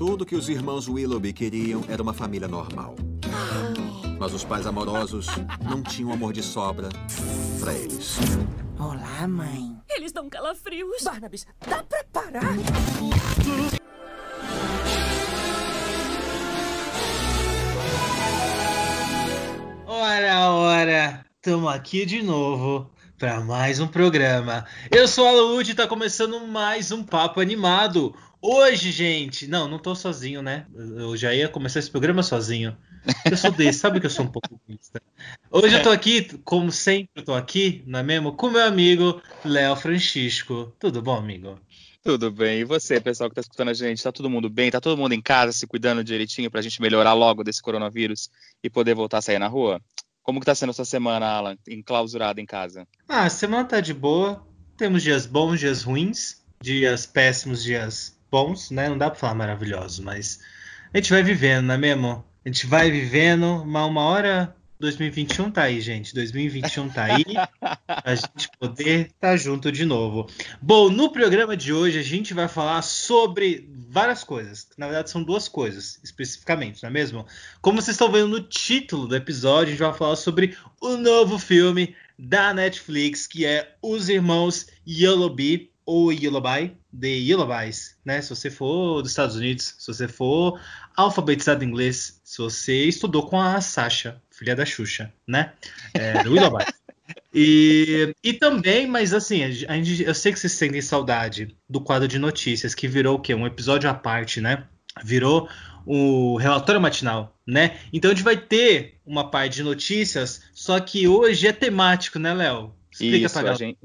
Tudo que os irmãos Willoughby queriam era uma família normal. Mas os pais amorosos não tinham amor de sobra pra eles. Olá, mãe. Eles dão calafrios. Barnabas, dá pra parar? Ora, ora, tamo aqui de novo para mais um programa. Eu sou a Lude e tá começando mais um papo animado. Hoje, gente, não, não tô sozinho, né? Eu já ia começar esse programa sozinho. Eu sou desse, sabe que eu sou um pouco egoísta. Hoje eu tô aqui, como sempre, eu tô aqui, não é mesmo? Com meu amigo Léo Francisco. Tudo bom, amigo? Tudo bem. E você, pessoal que está escutando a gente? Tá todo mundo bem? Tá todo mundo em casa se cuidando direitinho para a gente melhorar logo desse coronavírus e poder voltar a sair na rua? Como que tá sendo a sua semana, Alan, enclausurado em casa? Ah, a semana tá de boa. Temos dias bons, dias ruins, dias péssimos, dias bons, né? Não dá para falar maravilhoso, mas a gente vai vivendo, não é mesmo? A gente vai vivendo, mas uma hora 2021 tá aí, gente. 2021 tá aí. a gente poder estar tá junto de novo. Bom, no programa de hoje a gente vai falar sobre várias coisas. Na verdade, são duas coisas, especificamente, não é mesmo? Como vocês estão vendo no título do episódio, a gente vai falar sobre o novo filme da Netflix, que é Os Irmãos Yellowby, ou Yellowby, de Yellowbys, né? Se você for dos Estados Unidos, se você for alfabetizado em inglês, se você estudou com a Sasha, filha da Xuxa, né? É, do Yellowby. E, e também, mas assim, a gente, eu sei que vocês sentem saudade do quadro de notícias, que virou o quê? Um episódio à parte, né? Virou o relatório matinal, né? Então a gente vai ter uma parte de notícias, só que hoje é temático, né, Léo? Explica Isso, pra galera. A gente,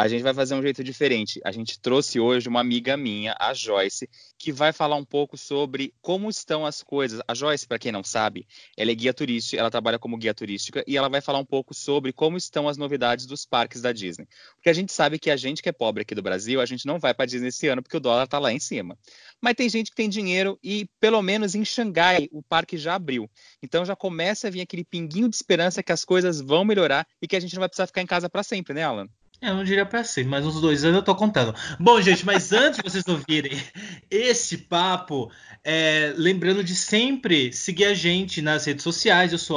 a gente vai fazer um jeito diferente. A gente trouxe hoje uma amiga minha, a Joyce, que vai falar um pouco sobre como estão as coisas. A Joyce, para quem não sabe, ela é guia turística, ela trabalha como guia turística e ela vai falar um pouco sobre como estão as novidades dos parques da Disney. Porque a gente sabe que a gente que é pobre aqui do Brasil, a gente não vai para Disney esse ano porque o dólar está lá em cima. Mas tem gente que tem dinheiro e pelo menos em Xangai o parque já abriu. Então já começa a vir aquele pinguinho de esperança que as coisas vão melhorar e que a gente não vai precisar ficar em casa para sempre, né, Alan? Eu não diria para ser, mas uns dois anos eu tô contando. Bom, gente, mas antes de vocês ouvirem esse papo, é, lembrando de sempre seguir a gente nas redes sociais. Eu sou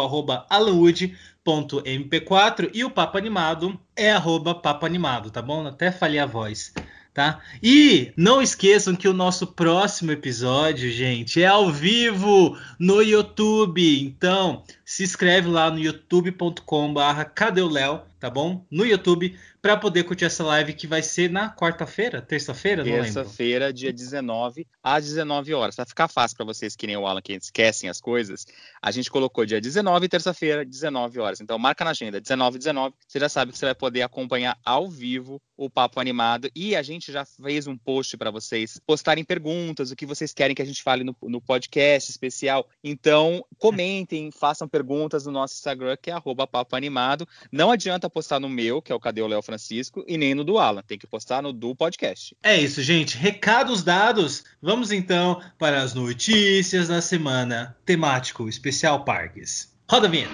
alanwood.mp4 e o Papo Animado é arroba Papo Animado, tá bom? Até falhei a voz. Tá? E não esqueçam que o nosso próximo episódio, gente, é ao vivo no YouTube. Então, se inscreve lá no youtube.com/barra Cadê o Léo, tá bom? No YouTube para poder curtir essa live que vai ser na quarta-feira, terça-feira, não Terça-feira, dia 19, às 19 horas. Vai ficar fácil para vocês que nem o Alan que esquecem as coisas. A gente colocou dia 19, terça-feira, 19 horas. Então marca na agenda, 19 19. Você já sabe que você vai poder acompanhar ao vivo o papo animado e a gente já fez um post para vocês postarem perguntas, o que vocês querem que a gente fale no, no podcast especial. Então, comentem, façam perguntas no nosso Instagram, que é papo animado. Não adianta postar no meu, que é o Cadê o Léo Francisco e nem no do Alan. Tem que postar no do podcast. É isso, gente. Recados dados. Vamos então para as notícias da semana. Temático especial parques. Roda a vinheta.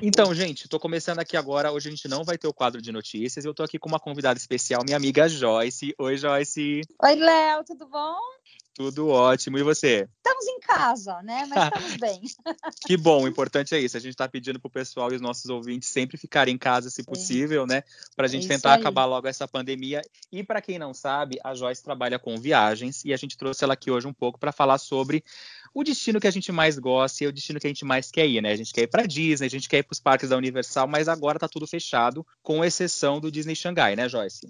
Então, gente, estou começando aqui agora. Hoje a gente não vai ter o quadro de notícias. Eu estou aqui com uma convidada especial, minha amiga Joyce. Oi, Joyce. Oi, Léo, tudo bom? Tudo ótimo. E você? Estamos em casa, né? Mas estamos bem. que bom, o importante é isso. A gente está pedindo para o pessoal e os nossos ouvintes sempre ficarem em casa, se possível, né? Para a gente é tentar acabar logo essa pandemia. E para quem não sabe, a Joyce trabalha com viagens e a gente trouxe ela aqui hoje um pouco para falar sobre o destino que a gente mais gosta e é o destino que a gente mais quer ir, né? A gente quer ir para Disney, a gente quer ir para os parques da Universal, mas agora tá tudo fechado, com exceção do Disney Xangai, né, Joyce?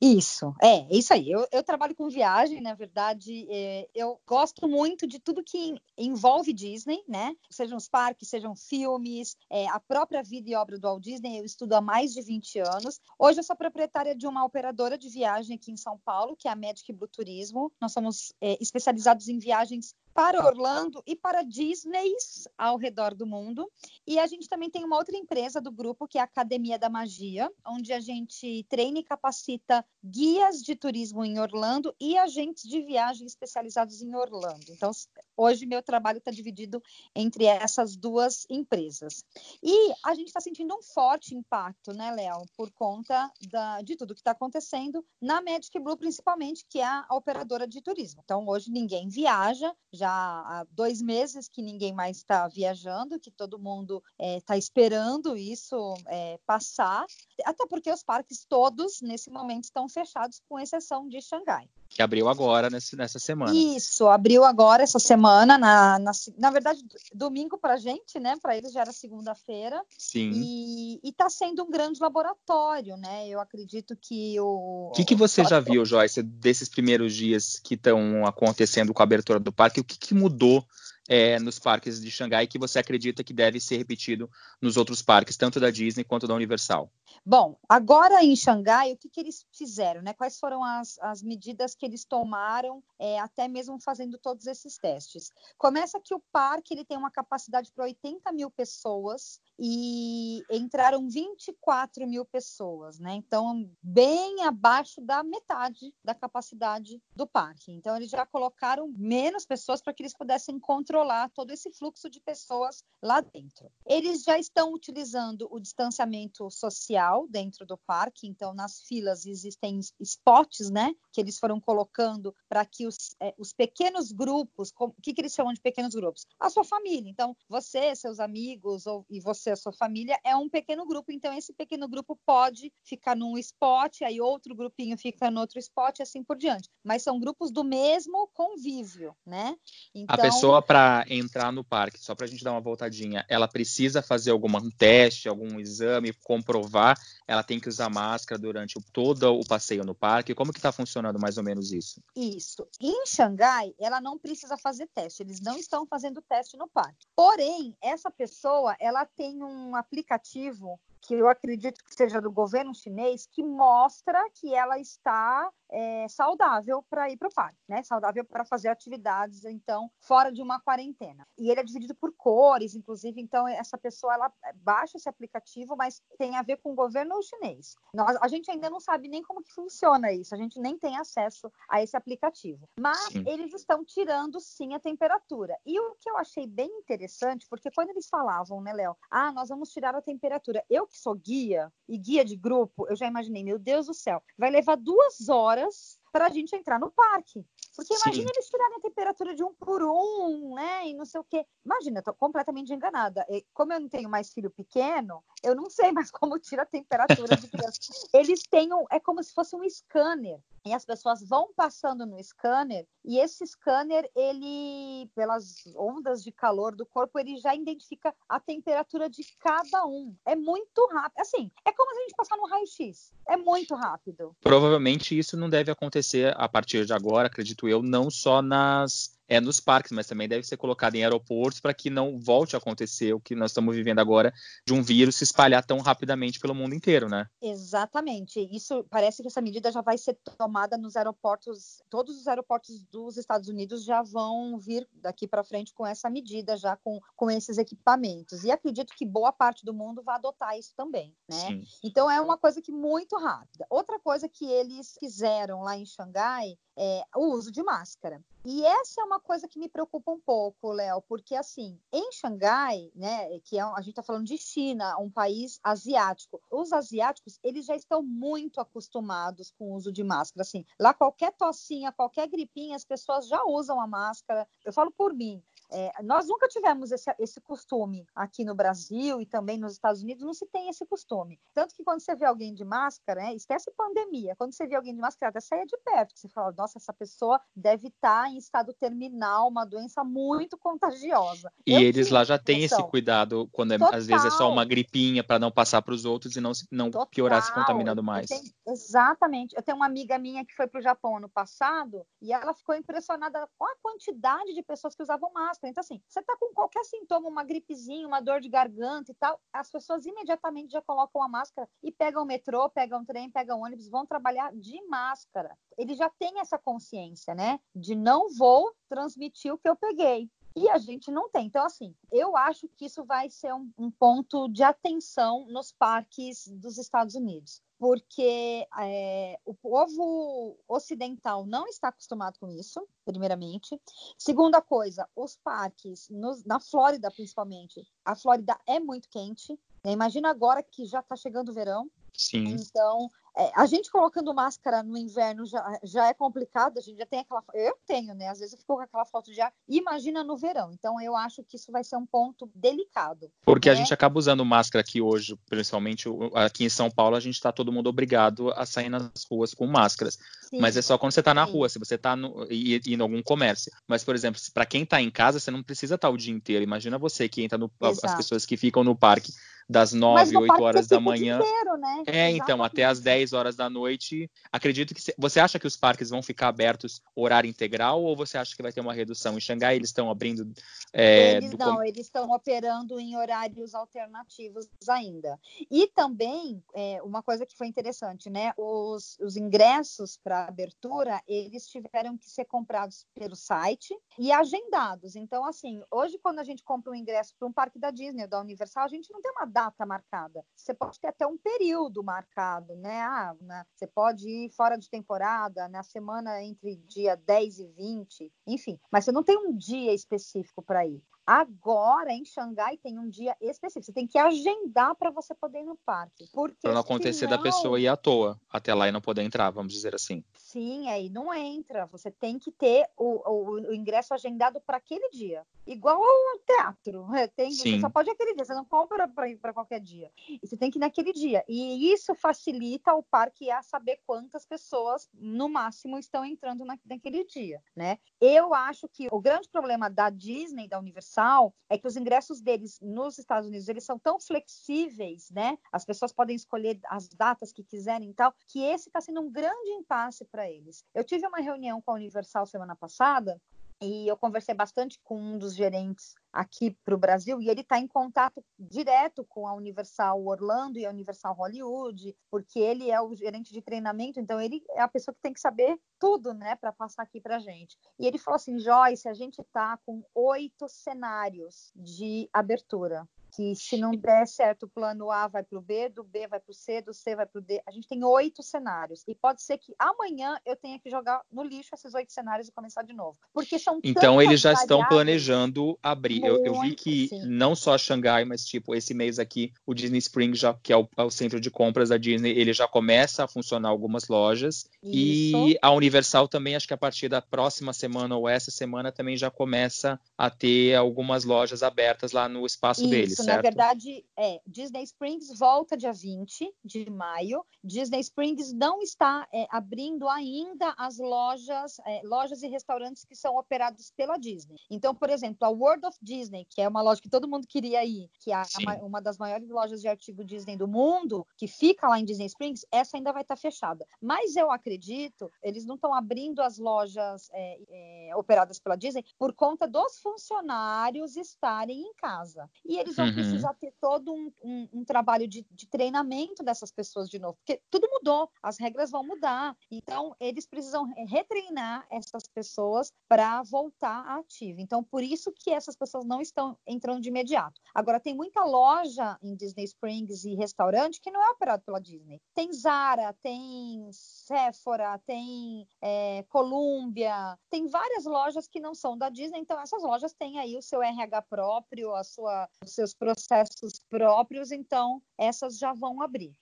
Isso, é, isso aí. Eu, eu trabalho com viagem, na verdade, é, eu gosto muito de tudo que envolve Disney, né? Sejam os parques, sejam filmes, é, a própria vida e obra do Walt Disney, eu estudo há mais de 20 anos. Hoje eu sou proprietária de uma operadora de viagem aqui em São Paulo, que é a Magic Blue Turismo. Nós somos é, especializados em viagens para Orlando e para Disneys ao redor do mundo. E a gente também tem uma outra empresa do grupo, que é a Academia da Magia, onde a gente treina e capacita guias de turismo em Orlando e agentes de viagem especializados em Orlando. Então, hoje meu trabalho está dividido entre essas duas empresas. E a gente está sentindo um forte impacto, né, Léo, por conta da, de tudo que está acontecendo na Magic Blue, principalmente, que é a operadora de turismo. Então, hoje ninguém viaja, já há dois meses que ninguém mais está viajando, que todo mundo está é, esperando isso é, passar, até porque os parques todos, nesse momento, estão fechados, com exceção de Xangai. Que abriu agora nesse, nessa semana. Isso, abriu agora essa semana, na, na, na verdade, domingo para gente, né? Para eles já era segunda-feira. Sim. E está sendo um grande laboratório, né? Eu acredito que o. O que, que você já viu, Joyce, desses primeiros dias que estão acontecendo com a abertura do parque? O que, que mudou é, nos parques de Xangai que você acredita que deve ser repetido nos outros parques, tanto da Disney quanto da Universal? Bom, agora em Xangai, o que, que eles fizeram? Né? Quais foram as, as medidas que eles tomaram, é, até mesmo fazendo todos esses testes? Começa que o parque ele tem uma capacidade para 80 mil pessoas e entraram 24 mil pessoas, né? Então, bem abaixo da metade da capacidade do parque. Então, eles já colocaram menos pessoas para que eles pudessem controlar todo esse fluxo de pessoas lá dentro. Eles já estão utilizando o distanciamento social dentro do parque, então, nas filas existem spots, né? Que eles foram colocando para que os, é, os pequenos grupos, o que, que eles chamam de pequenos grupos? A sua família. Então, você, seus amigos ou, e você a sua família é um pequeno grupo, então esse pequeno grupo pode ficar num spot, aí outro grupinho fica no outro spot e assim por diante. Mas são grupos do mesmo convívio, né? Então... A pessoa para entrar no parque, só para a gente dar uma voltadinha, ela precisa fazer algum teste, algum exame, comprovar, ela tem que usar máscara durante todo o passeio no parque. Como que está funcionando mais ou menos isso? Isso. Em Xangai, ela não precisa fazer teste, eles não estão fazendo teste no parque. Porém, essa pessoa, ela tem um aplicativo que eu acredito que seja do governo chinês, que mostra que ela está é, saudável para ir para o parque, né? Saudável para fazer atividades, então, fora de uma quarentena. E ele é dividido por cores, inclusive, então essa pessoa ela baixa esse aplicativo, mas tem a ver com o governo chinês. Nós, a gente ainda não sabe nem como que funciona isso, a gente nem tem acesso a esse aplicativo. Mas sim. eles estão tirando sim a temperatura. E o que eu achei bem interessante, porque quando eles falavam, né, Léo, ah, nós vamos tirar a temperatura. Eu que sou guia e guia de grupo, eu já imaginei, meu Deus do céu, vai levar duas horas para a gente entrar no parque. Porque imagina Sim. eles tirarem a temperatura de um por um, né? E não sei o quê. Imagina, eu tô completamente enganada. Como eu não tenho mais filho pequeno, eu não sei mais como tira a temperatura de criança. Eles têm um, é como se fosse um scanner. E as pessoas vão passando no scanner e esse scanner, ele, pelas ondas de calor do corpo, ele já identifica a temperatura de cada um. É muito rápido. Assim, é como se a gente passar no raio-x. É muito rápido. Provavelmente isso não deve acontecer a partir de agora, acredito eu, não só nas é nos parques, mas também deve ser colocado em aeroportos para que não volte a acontecer o que nós estamos vivendo agora de um vírus se espalhar tão rapidamente pelo mundo inteiro, né? Exatamente. Isso parece que essa medida já vai ser tomada nos aeroportos, todos os aeroportos dos Estados Unidos já vão vir daqui para frente com essa medida, já com, com esses equipamentos. E acredito que boa parte do mundo vai adotar isso também, né? Sim. Então é uma coisa que muito rápida. Outra coisa que eles fizeram lá em Xangai é o uso de máscara. E essa é uma coisa que me preocupa um pouco, Léo, porque assim, em Xangai, né, que é, a gente está falando de China, um país asiático, os asiáticos, eles já estão muito acostumados com o uso de máscara, assim, lá qualquer tocinha, qualquer gripinha, as pessoas já usam a máscara, eu falo por mim, é, nós nunca tivemos esse, esse, costume aqui no Brasil e também nos Estados Unidos, não se tem esse costume. Tanto que quando você vê alguém de máscara, né, esquece pandemia, quando você vê alguém de máscara, até saia de perto, você fala, nossa, essa pessoa deve estar em estado terminal, uma doença muito contagiosa. E Eu eles lá já têm esse cuidado, quando é, às vezes é só uma gripinha para não passar para os outros e não, não piorar se contaminando mais. Tenho, exatamente. Eu tenho uma amiga minha que foi para o Japão ano passado e ela ficou impressionada com a quantidade de pessoas que usavam máscara Então, assim, você tá com qualquer sintoma, uma gripezinha, uma dor de garganta e tal, as pessoas imediatamente já colocam a máscara e pegam o metrô, pegam o trem, pegam o ônibus, vão trabalhar de máscara. Ele já tem essa consciência, né? De não vou transmitir o que eu peguei. E a gente não tem. Então, assim, eu acho que isso vai ser um, um ponto de atenção nos parques dos Estados Unidos porque é, o povo ocidental não está acostumado com isso, primeiramente. Segunda coisa, os parques, nos, na Flórida principalmente, a Flórida é muito quente. Né? Imagina agora que já está chegando o verão. Sim. Então, é, a gente colocando máscara no inverno já, já é complicado, a gente já tem aquela. Eu tenho, né? Às vezes eu fico com aquela falta de ar. Imagina no verão. Então, eu acho que isso vai ser um ponto delicado. Porque né? a gente acaba usando máscara aqui hoje, principalmente aqui em São Paulo, a gente está todo mundo obrigado a sair nas ruas com máscaras. Sim, Mas é só quando você está na sim. rua, se você está em algum comércio. Mas, por exemplo, para quem está em casa, você não precisa estar tá o dia inteiro. Imagina você que entra no. Exato. As pessoas que ficam no parque das 9, 8 horas da manhã. Inteiro, né? É, Exatamente. então, até as 10 horas da noite. Acredito que. Se... Você acha que os parques vão ficar abertos horário integral ou você acha que vai ter uma redução? Em Xangai eles estão abrindo. É, eles não, com... eles estão operando em horários alternativos ainda. E também, é, uma coisa que foi interessante, né? Os, os ingressos para abertura, eles tiveram que ser comprados pelo site e agendados. Então, assim, hoje, quando a gente compra um ingresso para um parque da Disney ou da Universal, a gente não tem uma data data marcada. Você pode ter até um período marcado, né? Ah, né? Você pode ir fora de temporada, na semana entre dia 10 e 20, enfim. Mas você não tem um dia específico para ir. Agora, em Xangai, tem um dia específico. Você tem que agendar para você poder ir no parque. Para não acontecer senão... da pessoa ir à toa até lá e não poder entrar, vamos dizer assim. Sim, aí não entra. Você tem que ter o, o, o ingresso agendado para aquele dia. Igual ao teatro. É, tem, Sim. Você só pode aquele dia, você não compra para qualquer dia. E você tem que ir naquele dia. E isso facilita o parque a saber quantas pessoas, no máximo, estão entrando na, naquele dia. Né? Eu acho que o grande problema da Disney, da Universal, Universal é que os ingressos deles nos Estados Unidos eles são tão flexíveis, né? As pessoas podem escolher as datas que quiserem e tal, que esse está sendo um grande impasse para eles. Eu tive uma reunião com a Universal semana passada e eu conversei bastante com um dos gerentes aqui para o Brasil e ele está em contato direto com a Universal Orlando e a Universal Hollywood, porque ele é o gerente de treinamento, então ele é a pessoa que tem que saber tudo, né, para passar aqui para gente. E ele falou assim, Joyce, a gente está com oito cenários de abertura que se não der certo o plano A vai para o B, do B vai para o C, do C vai para o D. A gente tem oito cenários. E pode ser que amanhã eu tenha que jogar no lixo esses oito cenários e começar de novo. Porque são Então eles já estão planejando abrir. Eu, eu, vi que sim. não só Xangai, mas tipo, esse mês aqui, o Disney Spring, já, que é o, é o, centro de compras da Disney, ele já começa a funcionar algumas lojas. Isso. E a Universal também, acho que a partir da próxima semana ou essa semana, também já começa a ter algumas lojas abertas lá no espaço Isso, deles certo? Na verdade, é, Disney Springs volta dia 20 de maio. Disney Springs não está é, abrindo ainda as lojas, é, lojas e restaurantes que são operados pela Disney. Então, por exemplo, a World of Disney, que é uma loja que todo mundo queria ir, que é uma das maiores lojas de artigo Disney do mundo, que fica lá em Disney Springs, essa ainda vai estar fechada. Mas eu acredito, eles não estão abrindo as lojas é, é, operadas pela Disney por conta dos funcionários estarem em casa. E eles vão uhum. precisa ter todo um, um, um trabalho de, de, treinamento dessas pessoas de novo, porque tudo mudou, as regras vão mudar. Então, eles precisam retreinar essas pessoas para voltar ativa. Então, por isso que essas pessoas não estão entrando de imediato. Agora, tem muita loja em Disney Springs e restaurante que não é operado pela Disney. Tem Zara, tem Sephora, tem é, Columbia, tem várias lojas que não são da Disney, então essas lojas têm aí o seu RH próprio, a sua, os seus processos próprios, então essas já vão abrir.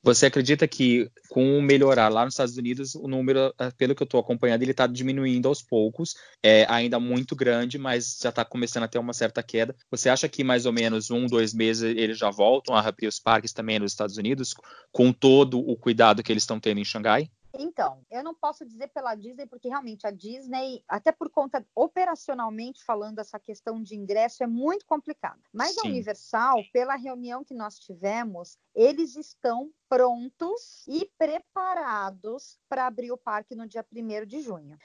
Você acredita que com o melhorar lá nos Estados Unidos, o número, eh, pelo que eu estou acompanhando, ele está diminuindo aos poucos, é ainda muito grande, mas já está começando a ter uma certa queda. Você acha que mais ou menos um, dois meses eles já voltam a abrir os parques também nos Estados Unidos, com todo o cuidado que eles estão tendo em Xangai? Então, eu não posso dizer pela Disney, porque realmente a Disney, até por conta operacionalmente falando, essa questão de ingresso é muito complicada. Mas Sim. a Universal, pela reunião que nós tivemos, eles estão prontos e preparados para abrir o parque no dia 1 de junho.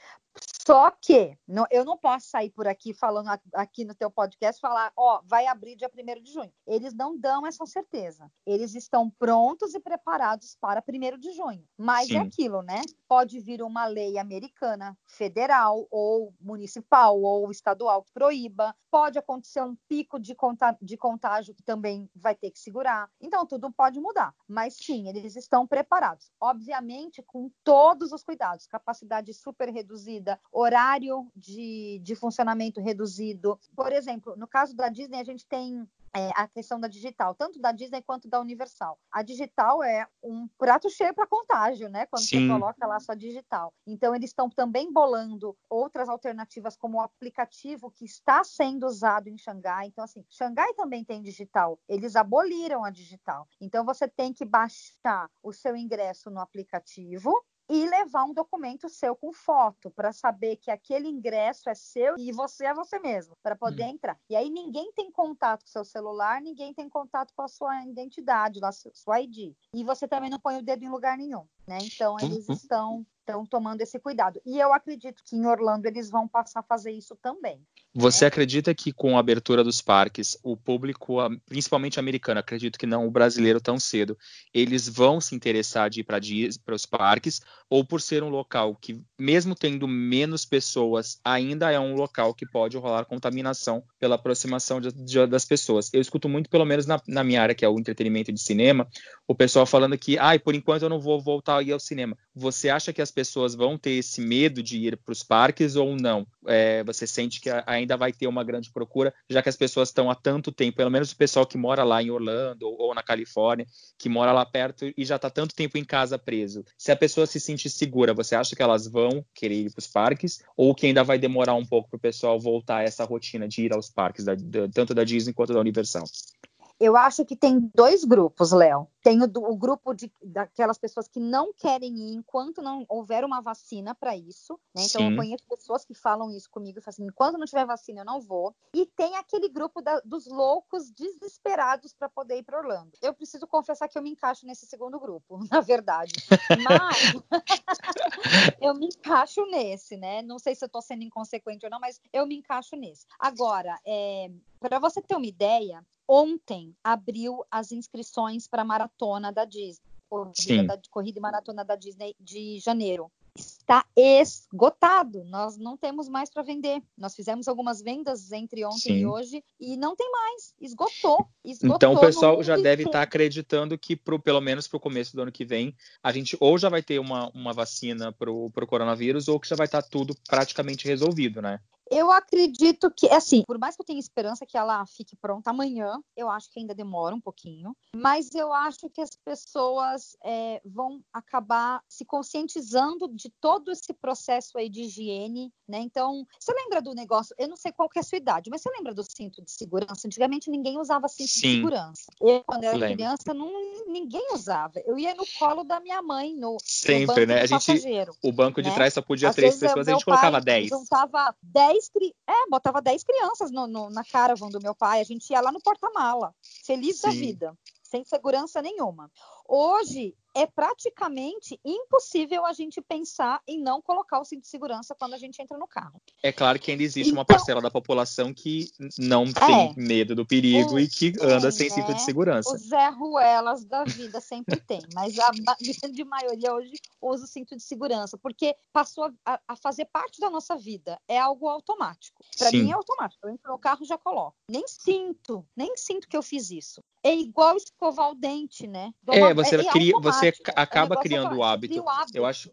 Só que não, eu não posso sair por aqui falando aqui no teu podcast falar, ó, vai abrir dia 1 de junho. Eles não dão essa certeza. Eles estão prontos e preparados para 1 de junho. Mas é Sim. é aquilo, né? Pode vir uma lei americana, federal ou municipal ou estadual que proíba. Pode acontecer um pico de, conta, de contágio que também vai ter que segurar. Então tudo pode mudar. Mas sim, eles estão preparados. Obviamente com todos os cuidados, capacidade super reduzida, horário de, de funcionamento reduzido. Por exemplo, no caso da Disney, a gente tem é, a questão da digital, tanto da Disney quanto da Universal. A digital é um prato cheio para contágio, né? Quando Sim. você coloca lá sua digital. Então, eles estão também bolando outras alternativas, como o aplicativo que está sendo usado em Xangai. Então, assim, Xangai também tem digital. Eles aboliram a digital. Então, você tem que baixar o seu ingresso no aplicativo e levar um documento seu com foto para saber que aquele ingresso é seu e você é você mesmo para poder hum. entrar. E aí ninguém tem contato com seu celular, ninguém tem contato com a sua identidade, a sua ID. E você também não põe o dedo em lugar nenhum, né? Então eles uhum. estão estão tomando esse cuidado. E eu acredito que em Orlando eles vão passar a fazer isso também. Você né? acredita que com a abertura dos parques, o público, principalmente americano, acredito que não o brasileiro tão cedo, eles vão se interessar de ir para os parques, ou por ser um local que, mesmo tendo menos pessoas, ainda é um local que pode rolar contaminação pela aproximação de, de, das pessoas. Eu escuto muito, pelo menos na, na, minha área, que é o entretenimento de cinema, o pessoal falando que, ai, ah, por enquanto eu não vou voltar a ir ao cinema. Você acha que as pessoas vão ter esse medo de ir para os parques ou não? É, você sente que ainda vai ter uma grande procura, já que as pessoas estão há tanto tempo, pelo menos o pessoal que mora lá em Orlando ou, ou na Califórnia, que mora lá perto e já está tanto tempo em casa preso. Se a pessoa se sentir segura, você acha que elas vão querer ir para os parques ou que ainda vai demorar um pouco para o pessoal voltar a essa rotina de ir aos parques, da, da, tanto da Disney quanto da Universal? Eu acho que tem dois grupos, Léo. Tem o, o, grupo de, daquelas pessoas que não querem ir enquanto não houver uma vacina para isso. Né? Então, Sim. eu conheço pessoas que falam isso comigo e falam assim: enquanto não tiver vacina, eu não vou. E tem aquele grupo da, dos loucos desesperados para poder ir para Orlando. Eu preciso confessar que eu me encaixo nesse segundo grupo, na verdade. Mas eu me encaixo nesse, né? Não sei se eu estou sendo inconsequente ou não, mas eu me encaixo nesse. Agora, é, para você ter uma ideia, ontem abriu as inscrições para a maratona da Disney, corrida, da, corrida e maratona da Disney de janeiro. Está esgotado, nós não temos mais para vender. Nós fizemos algumas vendas entre ontem Sim. e hoje e não tem mais, esgotou. esgotou então o pessoal já deve estar tá acreditando que, pro, pelo menos para o começo do ano que vem, a gente ou já vai ter uma, uma vacina para o coronavírus ou que já vai estar tá tudo praticamente resolvido, né? Eu acredito que, assim, por mais que eu tenha esperança que ela fique pronta amanhã, eu acho que ainda demora um pouquinho, mas eu acho que as pessoas é, vão acabar se conscientizando de todo esse processo aí de higiene, né? Então, você lembra do negócio? Eu não sei qual que é a sua idade, mas você lembra do cinto de segurança? Antigamente ninguém usava cinto Sim. de segurança. Eu, quando era Lembro. criança, não, ninguém usava. Eu ia no colo da minha mãe, no, Sempre, no né? A gente, o banco de né? trás só podia Às três pessoas, a gente colocava dez. Juntava dez é, botava 10 crianças no, no, na caravan do meu pai. A gente ia lá no porta-mala, feliz Sim. da vida, sem segurança nenhuma. Hoje é praticamente impossível a gente pensar em não colocar o cinto de segurança quando a gente entra no carro. É claro que ainda existe então, uma parcela da população que não é, tem medo do perigo e que anda sem né? cinto de segurança. Os Zé Ruelas da vida sempre tem, mas a grande maioria hoje usa o cinto de segurança, porque passou a, a fazer parte da nossa vida. É algo automático. Para mim é automático. Eu entro no carro já coloco. Nem sinto, nem sinto que eu fiz isso. É igual escovar o dente, né? é, você, é cria, você acaba criando o hábito. o hábito. Eu acho,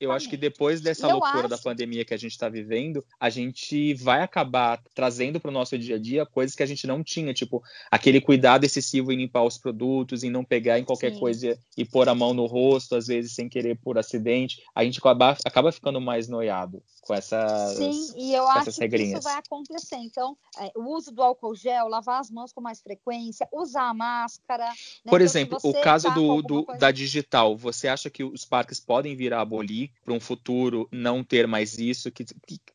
eu acho que depois dessa loucura acho... da pandemia que a gente está vivendo, a gente vai acabar trazendo para o nosso dia a dia coisas que a gente não tinha, tipo aquele cuidado excessivo em limpar os produtos, em não pegar em qualquer Sim. coisa e pôr a mão no rosto, às vezes sem querer por acidente. A gente acaba, acaba ficando mais noiado com essas Sim, e eu acho regrinhas. que isso vai acontecer. Então, é, o uso do álcool gel, lavar as mãos com mais frequência, usar a máscara. Né? Por então, exemplo, o caso tá do, do coisa... da digital, você acha que os parques podem vir a abolir para um futuro não ter mais isso? Que,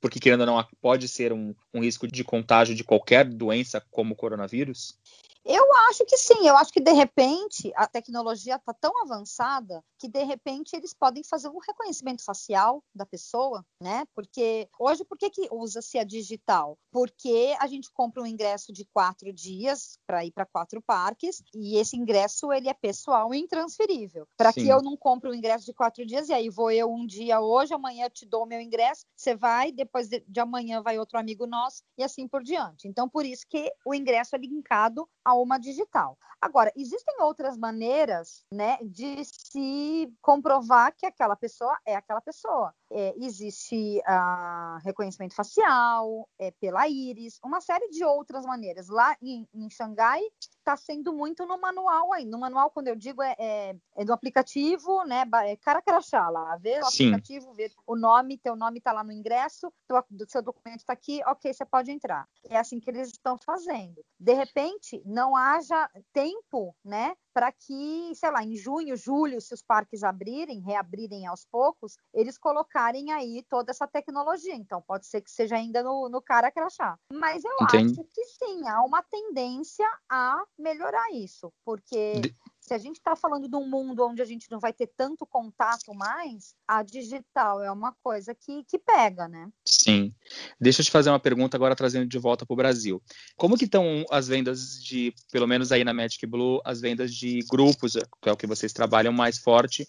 porque, querendo ou não, pode ser um, um risco de contágio de qualquer doença como o coronavírus? Eu acho que sim, eu acho que de repente a tecnologia está tão avançada que de repente eles podem fazer um reconhecimento facial da pessoa, né? Porque hoje, por que, que usa-se a digital? Porque a gente compra um ingresso de quatro dias para ir para quatro parques e esse ingresso ele é pessoal e intransferível. Para que eu não compre um ingresso de quatro dias e aí vou eu um dia hoje, amanhã eu te dou o meu ingresso, você vai, depois de, de amanhã vai outro amigo nosso e assim por diante. Então, por isso que o ingresso é linkado a uma digital. Agora, existem outras maneiras, né, de se comprovar que aquela pessoa é aquela pessoa. É, existe uh, reconhecimento facial, é, pela íris, uma série de outras maneiras. Lá em, em Xangai está sendo muito no manual aí. No manual, quando eu digo, é, é, é do aplicativo, né? É cara crachá lá, ver o Sim. aplicativo, ver o nome, teu nome está lá no ingresso, teu, seu documento está aqui, ok, você pode entrar. É assim que eles estão fazendo. De repente, não haja tempo, né? para que, sei lá, em junho, julho, se os parques abrirem, reabrirem aos poucos, eles colocarem aí toda essa tecnologia. Então, pode ser que seja ainda no, no cara crachá. Mas eu Entendi. acho que sim, há uma tendência a melhorar isso, porque de se a gente está falando de um mundo onde a gente não vai ter tanto contato mais, a digital é uma coisa que, que pega, né? Sim. Deixa eu te fazer uma pergunta agora trazendo de volta para o Brasil. Como que estão as vendas de, pelo menos aí na Magic Blue, as vendas de grupos, que é o que vocês trabalham mais forte,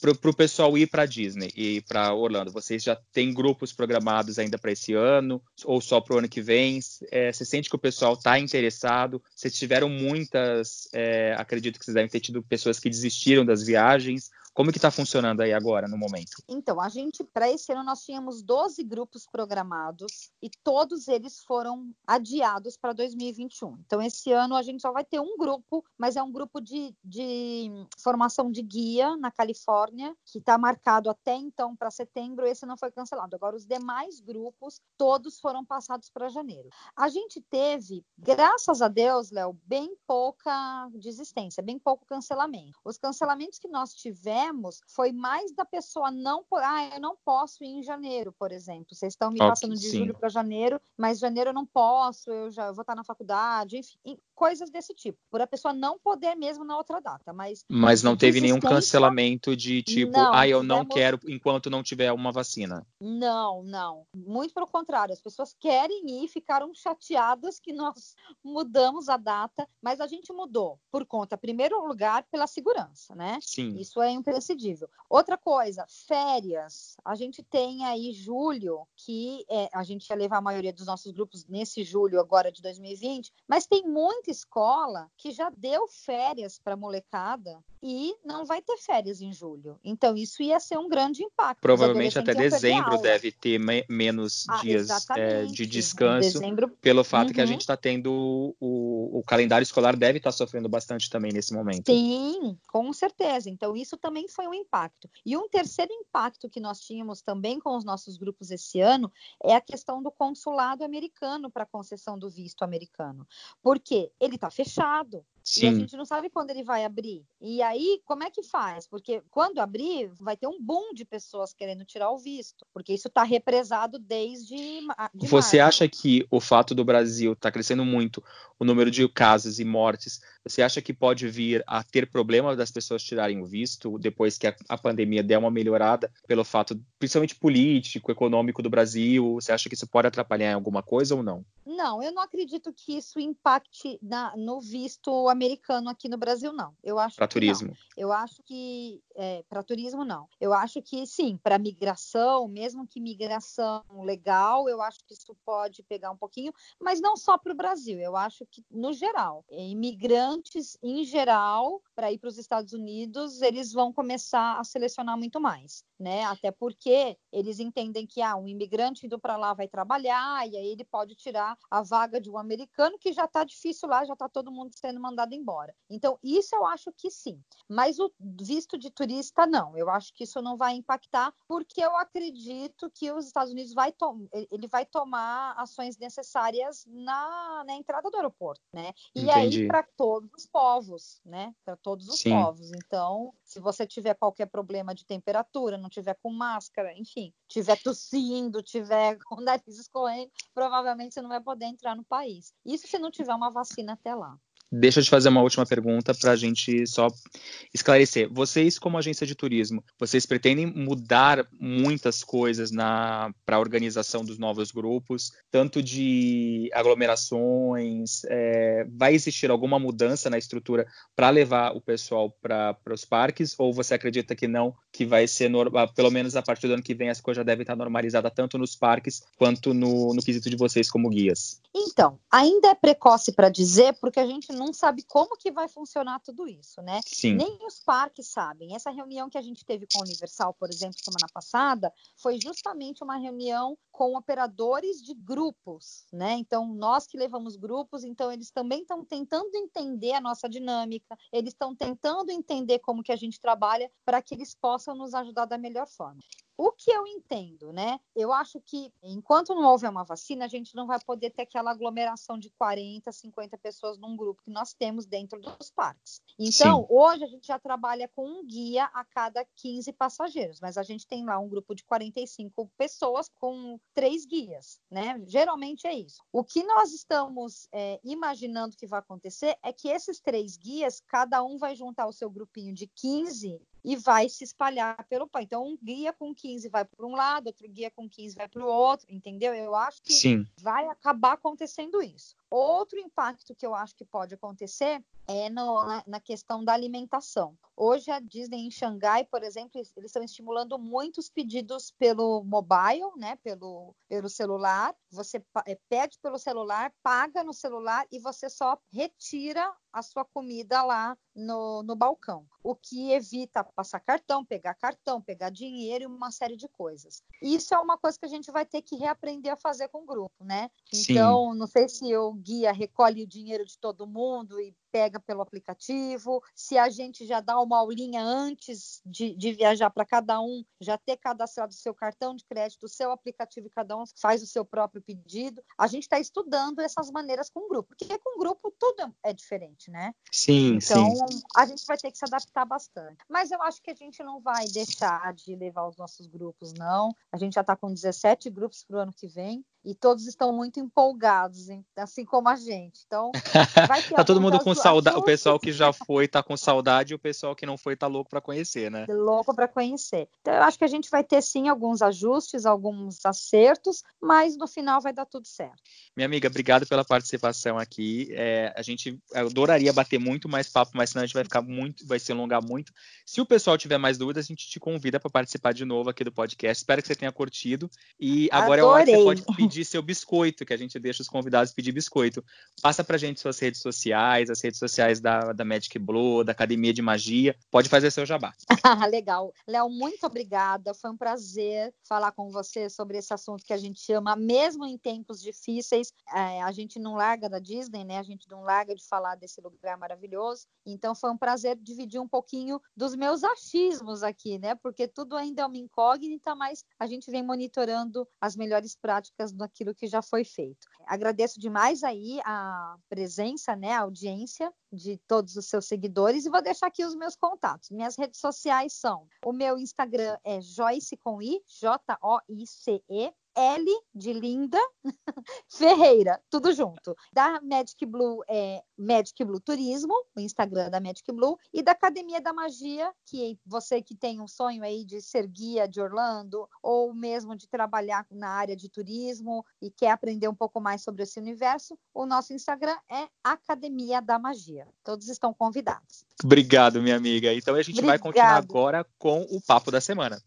para o pessoal ir para Disney e para Orlando? Vocês já têm grupos programados ainda para esse ano ou só para o ano que vem? É, você sente que o pessoal está interessado? Vocês tiveram muitas, é, acredito que vocês devem ter tido pessoas que desistiram das viagens como que está funcionando aí agora, no momento? Então, a gente, para esse ano, nós tínhamos 12 grupos programados e todos eles foram adiados para 2021. Então, esse ano a gente só vai ter um grupo, mas é um grupo de, de formação de guia na Califórnia, que está marcado até então para setembro, esse não foi cancelado. Agora, os demais grupos, todos foram passados para janeiro. A gente teve, graças a Deus, Léo, bem pouca desistência, bem pouco cancelamento. Os cancelamentos que nós tivemos, foi mais da pessoa não. Ah, eu não posso ir em janeiro, por exemplo. Vocês estão me passando de sim. julho para janeiro, mas janeiro eu não posso, eu já eu vou estar na faculdade, enfim, coisas desse tipo. Por a pessoa não poder mesmo na outra data. Mas, mas não teve nenhum cancelamento de tipo, não, ah, eu não quero enquanto não tiver uma vacina. Não, não. Muito pelo contrário, as pessoas querem ir, ficaram chateadas que nós mudamos a data, mas a gente mudou por conta, primeiro lugar, pela segurança, né? Sim. Isso é imprescindível. Outra coisa, férias. A gente tem aí julho, que é, a gente ia levar a maioria dos nossos grupos nesse julho agora de 2020, mas tem muita escola que já deu férias para molecada e não vai ter férias em julho. Então isso ia ser um grande impacto. Provavelmente até dezembro deve ter me menos ah, dias é, de descanso, dezembro... pelo fato uhum. que a uhum. gente está tendo o, o, calendário escolar deve estar tá sofrendo bastante também nesse momento. Sim, com certeza. Então isso também foi um impacto. E um terceiro impacto que nós tínhamos também com os nossos grupos esse ano é a questão do consulado americano para concessão do visto americano. Porque ele está fechado. Sim. E a gente não sabe quando ele vai abrir. E aí, como é que faz? Porque quando abrir, vai ter um boom de pessoas querendo tirar o visto, porque isso está represado desde. De você março. acha que o fato do Brasil estar tá crescendo muito o número de casos e mortes, você acha que pode vir a ter problema das pessoas tirarem o visto depois que a, a pandemia der uma melhorada, pelo fato, principalmente político, econômico do Brasil? Você acha que isso pode atrapalhar em alguma coisa ou não? Não, eu não acredito que isso impacte na, no visto americano aqui no Brasil, não. Eu acho para turismo. Não. Eu acho que é, para turismo não. Eu acho que sim, para migração, mesmo que migração legal, eu acho que isso pode pegar um pouquinho, mas não só para o Brasil. Eu acho que no geral, imigrantes em geral para ir para os Estados Unidos, eles vão começar a selecionar muito mais, né? Até porque eles entendem que ah, um imigrante indo para lá vai trabalhar e aí ele pode tirar a vaga de um americano que já está difícil lá, já está todo mundo sendo mandado embora. Então, isso eu acho que sim. Mas o visto de turista, não. Eu acho que isso não vai impactar, porque eu acredito que os Estados Unidos vai ele vai tomar ações necessárias na, na entrada do aeroporto, né? E Entendi. aí para todos os povos, né? Para todos os sim. povos. Então, se você tiver qualquer problema de temperatura, não tiver com máscara, enfim, tiver tossindo, tiver com o nariz escorrendo, provavelmente você não vai poder entrar no país. Isso se não tiver uma vacina até lá. Deixa eu te fazer uma última pergunta para a gente só esclarecer. Vocês, como agência de turismo, vocês pretendem mudar muitas coisas para a organização dos novos grupos, tanto de aglomerações? É, vai existir alguma mudança na estrutura para levar o pessoal para os parques? Ou você acredita que não, que vai ser, normal, pelo menos a partir do ano que vem, as coisas já devem estar normalizadas tanto nos parques quanto no, no quesito de vocês como guias? Então, ainda é precoce para dizer, porque a gente não sabe como que vai funcionar tudo isso, né? Sim. Nem os parques sabem. Essa reunião que a gente teve com a Universal, por exemplo, semana passada, foi justamente uma reunião com operadores de grupos, né? Então, nós que levamos grupos, então eles também estão tentando entender a nossa dinâmica, eles estão tentando entender como que a gente trabalha para que eles possam nos ajudar da melhor forma. O que eu entendo, né? Eu acho que enquanto não houver uma vacina, a gente não vai poder ter aquela aglomeração de 40, 50 pessoas num grupo que nós temos dentro dos parques. Então, Sim. hoje a gente já trabalha com um guia a cada 15 passageiros, mas a gente tem lá um grupo de 45 pessoas com três guias, né? Geralmente é isso. O que nós estamos é, imaginando que vai acontecer é que esses três guias, cada um vai juntar o seu grupinho de 15 e vai se espalhar pelo país. Então, um guia com 15 vai para um lado, outro guia com 15 vai para o outro, entendeu? Eu acho que Sim. vai acabar acontecendo isso. Outro impacto que eu acho que pode acontecer é no, na, na, questão da alimentação. Hoje a Disney em Xangai, por exemplo, eles estão estimulando muitos pedidos pelo mobile, né, pelo, pelo celular. Você é, pede pelo celular, paga no celular e você só retira a sua comida lá no, no balcão. O que evita passar cartão, pegar cartão, pegar dinheiro e uma série de coisas. Isso é uma coisa que a gente vai ter que reaprender a fazer com o grupo, né? Então, Sim. não sei se o guia recolhe o dinheiro de todo mundo e pega pelo aplicativo, se a gente já dá uma aulinha antes de, de viajar para cada um, já ter cadastrado o seu cartão de crédito, o seu aplicativo e cada um faz o seu próprio pedido. A gente está estudando essas maneiras com o grupo, porque com o grupo tudo é diferente, né? Sim, então, sim. a gente vai ter que se adaptar bastante. Mas eu acho que a gente não vai deixar de levar os nossos grupos, não. A gente já está com 17 grupos para o ano que vem e todos estão muito empolgados, assim como a gente. Então, vai ter tá todo mundo com O pessoal que já foi tá com saudade e o pessoal que não foi tá louco para conhecer, né? Louco para conhecer. Então, eu acho que a gente vai ter sim alguns ajustes, alguns acertos, mas no final vai dar tudo certo. Minha amiga, obrigado pela participação aqui. É, a gente adoraria bater muito mais papo, mas senão a gente vai ficar muito, vai se alongar muito. Se o pessoal tiver mais dúvidas, a gente te convida para participar de novo aqui do podcast. Espero que você tenha curtido. E agora Adorei. é hora que você pode pedir pedir seu biscoito, que a gente deixa os convidados pedir biscoito. Passa pra gente suas redes sociais, as redes sociais da, da Magic Blue, da Academia de Magia. Pode fazer seu jabá. Legal. Léo, muito obrigada. Foi um prazer falar com você sobre esse assunto que a gente ama, mesmo em tempos difíceis. É, a gente não larga da Disney, né? A gente não larga de falar desse lugar maravilhoso. Então foi um prazer dividir um pouquinho dos meus achismos aqui, né? Porque tudo ainda é uma incógnita, mas a gente vem monitorando as melhores práticas do aquilo que já foi feito. Agradeço demais aí a presença, né, a audiência de todos os seus seguidores e vou deixar aqui os meus contatos. Minhas redes sociais são: o meu Instagram é Joyce com I, J-O-I-C-E, L de Linda Ferreira, tudo junto. Da Magic Blue é Magic Blue Turismo, o Instagram da Magic Blue, e da Academia da Magia, que você que tem um sonho aí de ser guia de Orlando, ou mesmo de trabalhar na área de turismo e quer aprender um pouco mais sobre esse universo, o nosso Instagram é Academia da Magia. Todos estão convidados. Obrigado, minha amiga. Então a gente Obrigado. vai continuar agora com o papo da semana.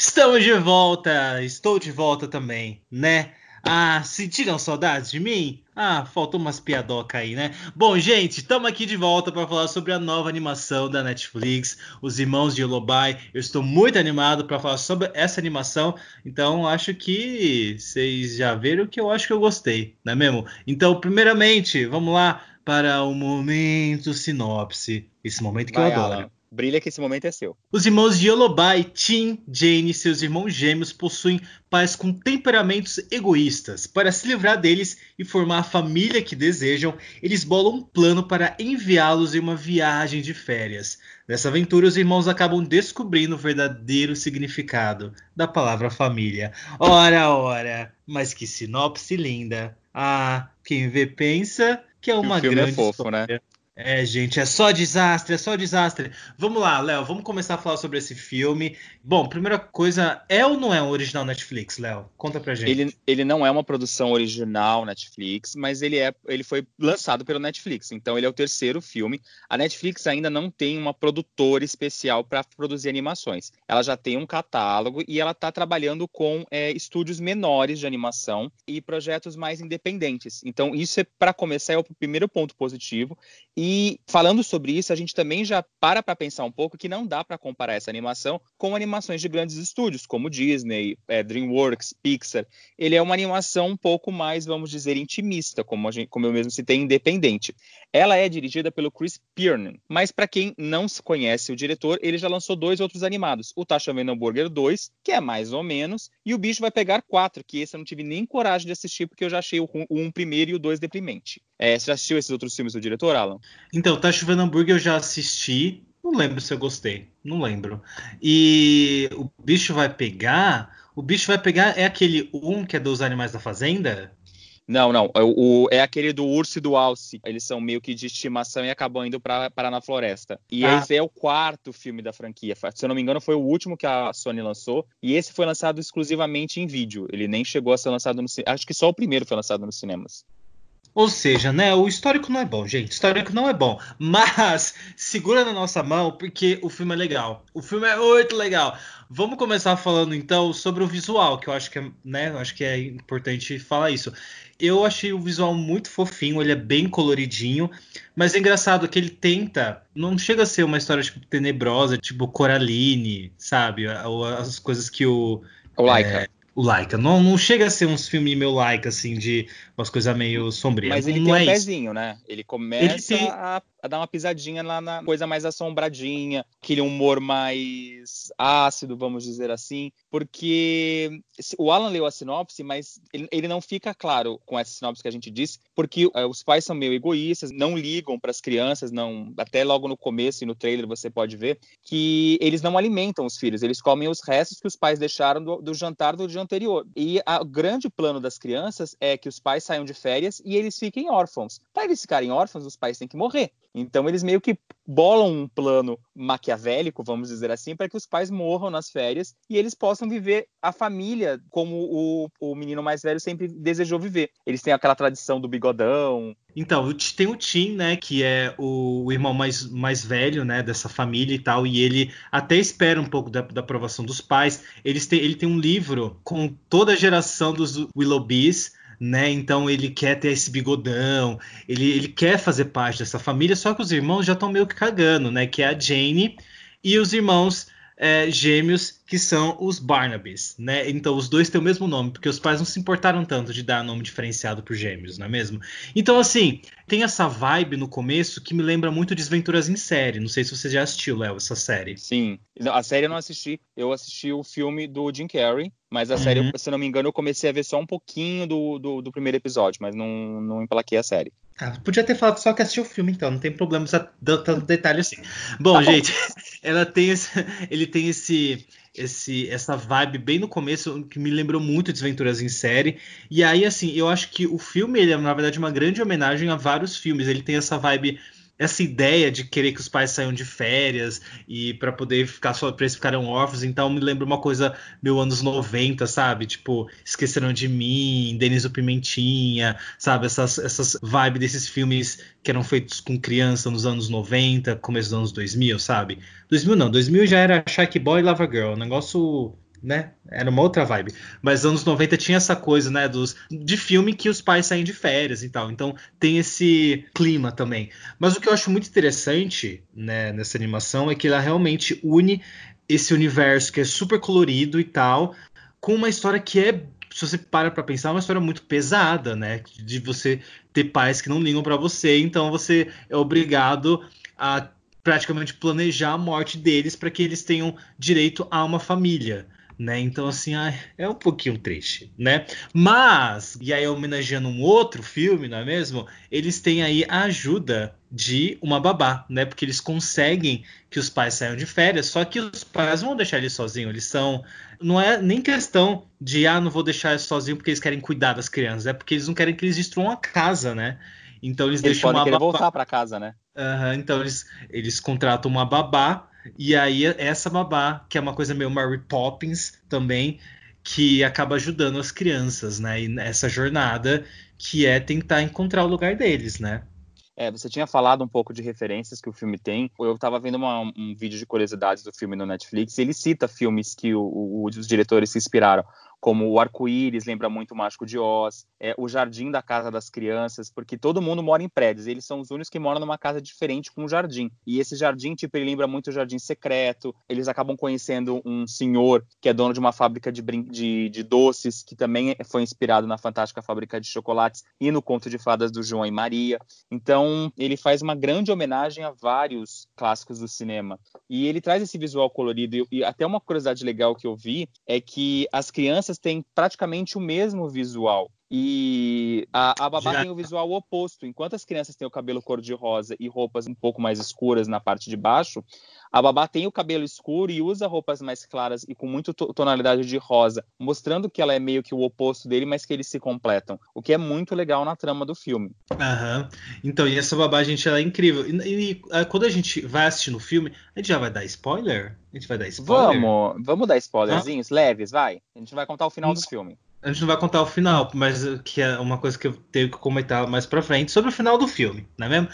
Estamos de volta, estou de volta também, né? Ah, sentiram saudades de mim? Ah, faltou umas piadoca aí, né? Bom, gente, estamos aqui de volta para falar sobre a nova animação da Netflix, Os Irmãos de Yolobai. Eu estou muito animado para falar sobre essa animação, então acho que vocês já viram que eu acho que eu gostei, não é mesmo? Então, primeiramente, vamos lá para o momento sinopse. Esse momento que Vai, eu adoro. Alan. Brilha que esse momento é seu. Os irmãos de Yolobai, Tim, Jane e seus irmãos gêmeos possuem pais com temperamentos egoístas. Para se livrar deles e formar a família que desejam, eles bolam um plano para enviá-los em uma viagem de férias. Nessa aventura, os irmãos acabam descobrindo o verdadeiro significado da palavra família. Ora, ora, mas que sinopse linda! Ah, quem vê pensa que é uma o filme é grande fofo, né? É, gente, é só desastre, é só desastre. Vamos lá, Léo, vamos começar a falar sobre esse filme. Bom, primeira coisa, é ou não é um original Netflix, Léo? Conta pra gente. Ele, ele não é uma produção original Netflix, mas ele, é, ele foi lançado pelo Netflix. Então ele é o terceiro filme. A Netflix ainda não tem uma produtora especial para produzir animações. Ela já tem um catálogo e ela está trabalhando com é, estúdios menores de animação e projetos mais independentes. Então isso é para começar é o primeiro ponto positivo. E falando sobre isso, a gente também já para para pensar um pouco que não dá para comparar essa animação com animações de grandes estúdios, como Disney, é, DreamWorks, Pixar. Ele é uma animação um pouco mais, vamos dizer, intimista, como, gente, como eu mesmo citei, independente. Ela é dirigida pelo Chris Piernan, mas para quem não se conhece o diretor, ele já lançou dois outros animados, o Tá Chovendo Hambúrguer 2, que é mais ou menos, e o Bicho Vai Pegar 4, que esse eu não tive nem coragem de assistir, porque eu já achei o um primeiro e o dois deprimente. É, você já assistiu esses outros filmes do diretor, Alan? Então, Tá Chovendo Hambúrguer eu já assisti. Não lembro se eu gostei. Não lembro. E o bicho vai pegar. O bicho vai pegar é aquele um que é dos animais da fazenda? Não, não. É, o, é aquele do urso e do alce. Eles são meio que de estimação e acabam indo para parar na floresta. E Ah. esse é o quarto filme da franquia. Se eu não me engano, foi o último que a Sony lançou. E esse foi lançado exclusivamente em vídeo. Ele nem chegou a ser lançado no cinema. Acho que só o primeiro foi lançado nos cinemas. Ou seja, né? O histórico não é bom, gente. O histórico não é bom. Mas segura na nossa mão porque o filme é legal. O filme é muito legal. Vamos começar falando então sobre o visual, que eu acho que é, né? Acho que é importante falar isso. Eu achei o visual muito fofinho, ele é bem coloridinho, mas é engraçado que ele tenta, não chega a ser uma história tipo tenebrosa, tipo Coraline, sabe? Ou as coisas que o O Laika. o Laika. Não, não chega a ser uns filmes meio Laika, assim, de umas coisas meio sombrias. Mas ele não tem é um pezinho, né? Ele começa Ele tem- a, a dar uma pisadinha lá na coisa mais assombradinha, aquele humor mais ácido, vamos dizer assim, porque o Alan leu a sinopse, mas ele, ele não fica claro com essa sinopse que a gente disse, porque eh, os pais são meio egoístas, não ligam para as crianças, não, até logo no começo e no trailer você pode ver que eles não alimentam os filhos, eles comem os restos que os pais deixaram do, do jantar do dia anterior. E a- o grande plano das crianças é que os pais saiam de férias e eles fiquem órfãos. Para eles ficarem órfãos, os pais têm que morrer. Então eles meio que bolam um plano maquiavélico, vamos dizer assim, para que os pais morram nas férias e eles possam viver a família como o, o menino mais velho sempre desejou viver. Eles têm aquela tradição do bigodão. Então, tem o Tim, né, que é o, o irmão mais, mais velho, né, dessa família e tal, e ele até espera um pouco da, da aprovação dos pais. Eles têm, ele tem um livro com toda a geração dos Willoughbys, né, então ele quer ter esse bigodão, ele, ele quer fazer parte dessa família, só que os irmãos já estão meio que cagando, né, que é a Jane e os irmãos é, gêmeos que são os Barnabys, né? Então os dois têm o mesmo nome, porque os pais não se importaram tanto de dar nome diferenciado para gêmeos, não é mesmo? Então assim, tem essa vibe no começo que me lembra muito Desventuras em Série. Não sei se você já assistiu, Léo, essa série. Sim. A série eu não assisti. Eu assisti o filme do Jim Carrey, mas a Uhum. série, se não me engano, eu comecei a ver só um pouquinho do, do, do primeiro episódio, mas não, não emplaquei a série. Ah, podia ter falado só que assistiu o filme, então, não tem problema usar tanto detalhe assim. Bom, Tá bom. gente, ela tem esse, ele tem esse, esse, essa vibe bem no começo que me lembrou muito Desventuras em Série. E aí, assim, eu acho que o filme ele é, na verdade, uma grande homenagem a vários filmes. Ele tem essa vibe. Essa ideia de querer que os pais saiam de férias e para poder ficar só para eles ficarem órfãos, então me lembra uma coisa meio anos 90, sabe? Tipo, Esqueceram de Mim, Denis o Pimentinha, sabe? Essas, essas vibes desses filmes que eram feitos com criança nos anos 90, começo dos anos 2000, sabe? 2000 não, 2000 já era Shark Boy e Lava Girl, um negócio, né? Era uma outra vibe. Mas anos 90 tinha essa coisa, né? Dos, de filme que os pais saem de férias e tal. Então tem esse clima também. Mas o que eu acho muito interessante né, nessa animação é que ela realmente une esse universo que é super colorido e tal, com uma história que é, se você para pra pensar, é uma história muito pesada, né? De você ter pais que não ligam pra você, então você é obrigado a praticamente planejar a morte deles para que eles tenham direito a uma família. Né? Então, assim, é um pouquinho triste, né? Mas, e aí homenageando um outro filme, não é mesmo? Eles têm aí a ajuda de uma babá, né? Porque eles conseguem que os pais saiam de férias, só que os pais não vão deixar eles sozinhos, eles são. Não é nem questão de, ah, não vou deixar eles sozinhos porque eles querem cuidar das crianças, é porque eles não querem que eles destruam a casa, né? Então eles, eles deixam podem uma babá. voltar para casa, né? Uhum, então eles, eles contratam uma babá e aí essa babá, que é uma coisa meio Mary Poppins também, que acaba ajudando as crianças, né? E nessa jornada que é tentar encontrar o lugar deles, né? É, você tinha falado um pouco de referências que o filme tem. Eu estava vendo uma, um vídeo de curiosidades do filme no Netflix e ele cita filmes que o, o, os diretores se inspiraram como o arco-íris lembra muito o Mágico de Oz, é, o Jardim da Casa das Crianças, porque todo mundo mora em prédios, eles são os únicos que moram numa casa diferente com um jardim. E esse jardim, tipo, ele lembra muito o Jardim Secreto, eles acabam conhecendo um senhor que é dono de uma fábrica de, de, de doces, que também foi inspirado na fantástica fábrica de chocolates e no conto de fadas do João e Maria. Então, ele faz uma grande homenagem a vários clássicos do cinema. E ele traz esse visual colorido, e, e até uma curiosidade legal que eu vi é que as crianças crianças têm praticamente o mesmo visual. E a, a babá Já... tem o visual oposto. Enquanto as crianças têm o cabelo cor-de-rosa e roupas um pouco mais escuras na parte de baixo, a babá tem o cabelo escuro e usa roupas mais claras e com muita tonalidade de rosa, mostrando que ela é meio que o oposto dele, mas que eles se completam. O que é muito legal na trama do filme. Aham. Então, e essa babá, gente, ela é incrível. E, e, ah, quando a gente vai assistir no filme, a gente já vai dar spoiler? A gente vai dar spoiler? Vamos, vamos dar spoilerzinhos, ah? leves, vai. A gente vai contar o final do filme. A gente não vai contar o final, mas que é uma coisa que eu tenho que comentar mais pra frente sobre o final do filme, não é mesmo?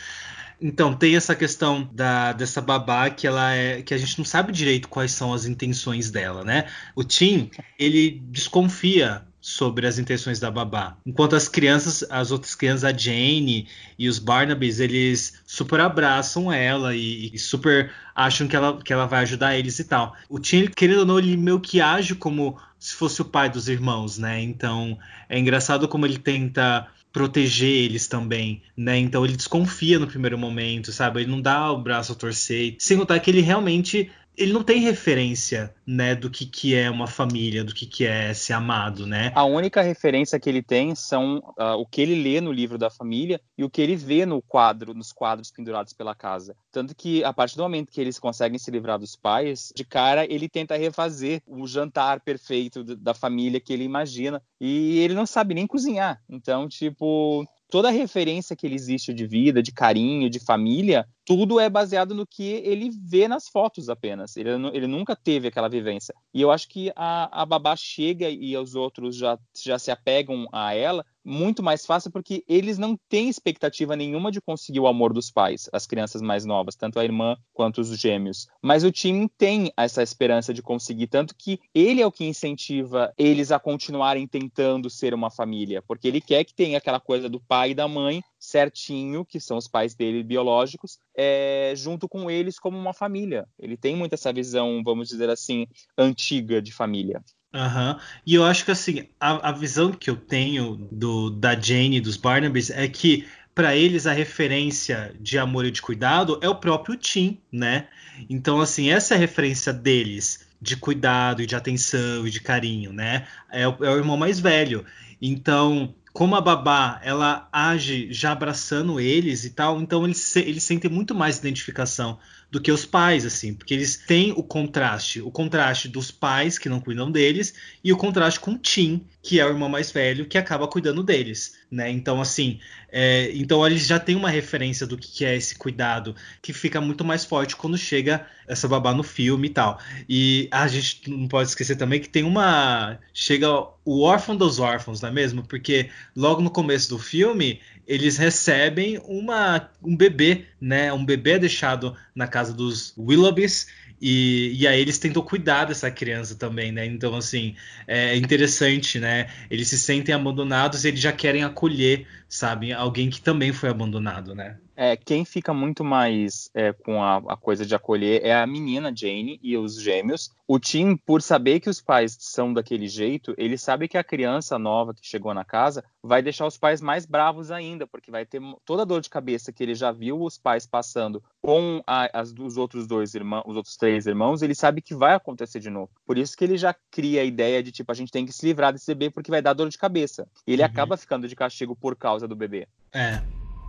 Então, tem essa questão da, dessa babá que ela é. que a gente não sabe direito quais são as intenções dela, né? O Tim, ele desconfia sobre as intenções da babá. Enquanto as crianças, as outras crianças, a Jane e os Barnabys, eles super abraçam ela e, e, super acham que ela, que ela vai ajudar eles e tal. O Tim, querendo ou não, ele meio que age como se fosse o pai dos irmãos, né? Então é engraçado como ele tenta proteger eles também, né? Então ele desconfia no primeiro momento, sabe? Ele não dá o braço a torcer. Sem contar que ele realmente ele não tem referência, né, do que, que é uma família, do que, que é ser amado, né? A única referência que ele tem são uh, o que ele lê no livro da família e o que ele vê no quadro, nos quadros pendurados pela casa. Tanto que a partir do momento que eles conseguem se livrar dos pais, de cara ele tenta refazer o jantar perfeito da família que ele imagina e ele não sabe nem cozinhar. Então, tipo, toda a referência que ele existe de vida, de carinho, de família, tudo é baseado no que ele vê nas fotos apenas. Ele, ele nunca teve aquela vivência. E eu acho que a, a babá chega e os outros já, já se apegam a ela muito mais fácil porque eles não têm expectativa nenhuma de conseguir o amor dos pais, as crianças mais novas, tanto a irmã quanto os gêmeos. Mas o time tem essa esperança de conseguir, tanto que ele é o que incentiva eles a continuarem tentando ser uma família, porque ele quer que tenha aquela coisa do pai e da mãe certinho, que são os pais dele biológicos, é, junto com eles como uma família. Ele tem muito essa visão, vamos dizer assim, antiga de família. Uhum. E eu acho que assim, a, a visão que eu tenho do, da Jane e dos Barnabys é que para eles a referência de amor e de cuidado é o próprio Tim, né? Então, assim, essa é a referência deles de cuidado e de atenção e de carinho, né? É o, é o irmão mais velho. Então, como a babá ela age já abraçando eles e tal, então eles, eles sentem muito mais identificação do que os pais, assim, porque eles têm o contraste, o contraste dos pais que não cuidam deles e o contraste com o Tim, que é o irmão mais velho, que acaba cuidando deles, né? Então, assim, é, então eles já têm uma referência do que é esse cuidado, que fica muito mais forte quando chega essa babá no filme e tal. E a gente não pode esquecer também que tem uma. Chega o órfão dos órfãos, não é mesmo? Porque logo no começo do filme eles recebem uma, um bebê, né? Um bebê deixado na casa dos Willoughbys e, e aí eles tentam cuidar dessa criança também, né? Então, assim, é interessante, né? Eles se sentem abandonados e eles já querem acolher, sabe? Alguém que também foi abandonado, né? É, quem fica muito mais é, com a, a, coisa de acolher é a menina Jane e os gêmeos. O Tim, por saber que os pais são daquele jeito, ele sabe que a criança nova que chegou na casa vai deixar os pais mais bravos ainda, porque vai ter toda a dor de cabeça que ele já viu os pais passando com a, as, os outros dois irmãos, os outros três irmãos, ele sabe que vai acontecer de novo. Por isso que ele já cria a ideia de tipo a gente tem que se livrar desse bebê porque vai dar dor de cabeça. E ele uhum. acaba ficando de castigo por causa do bebê. É.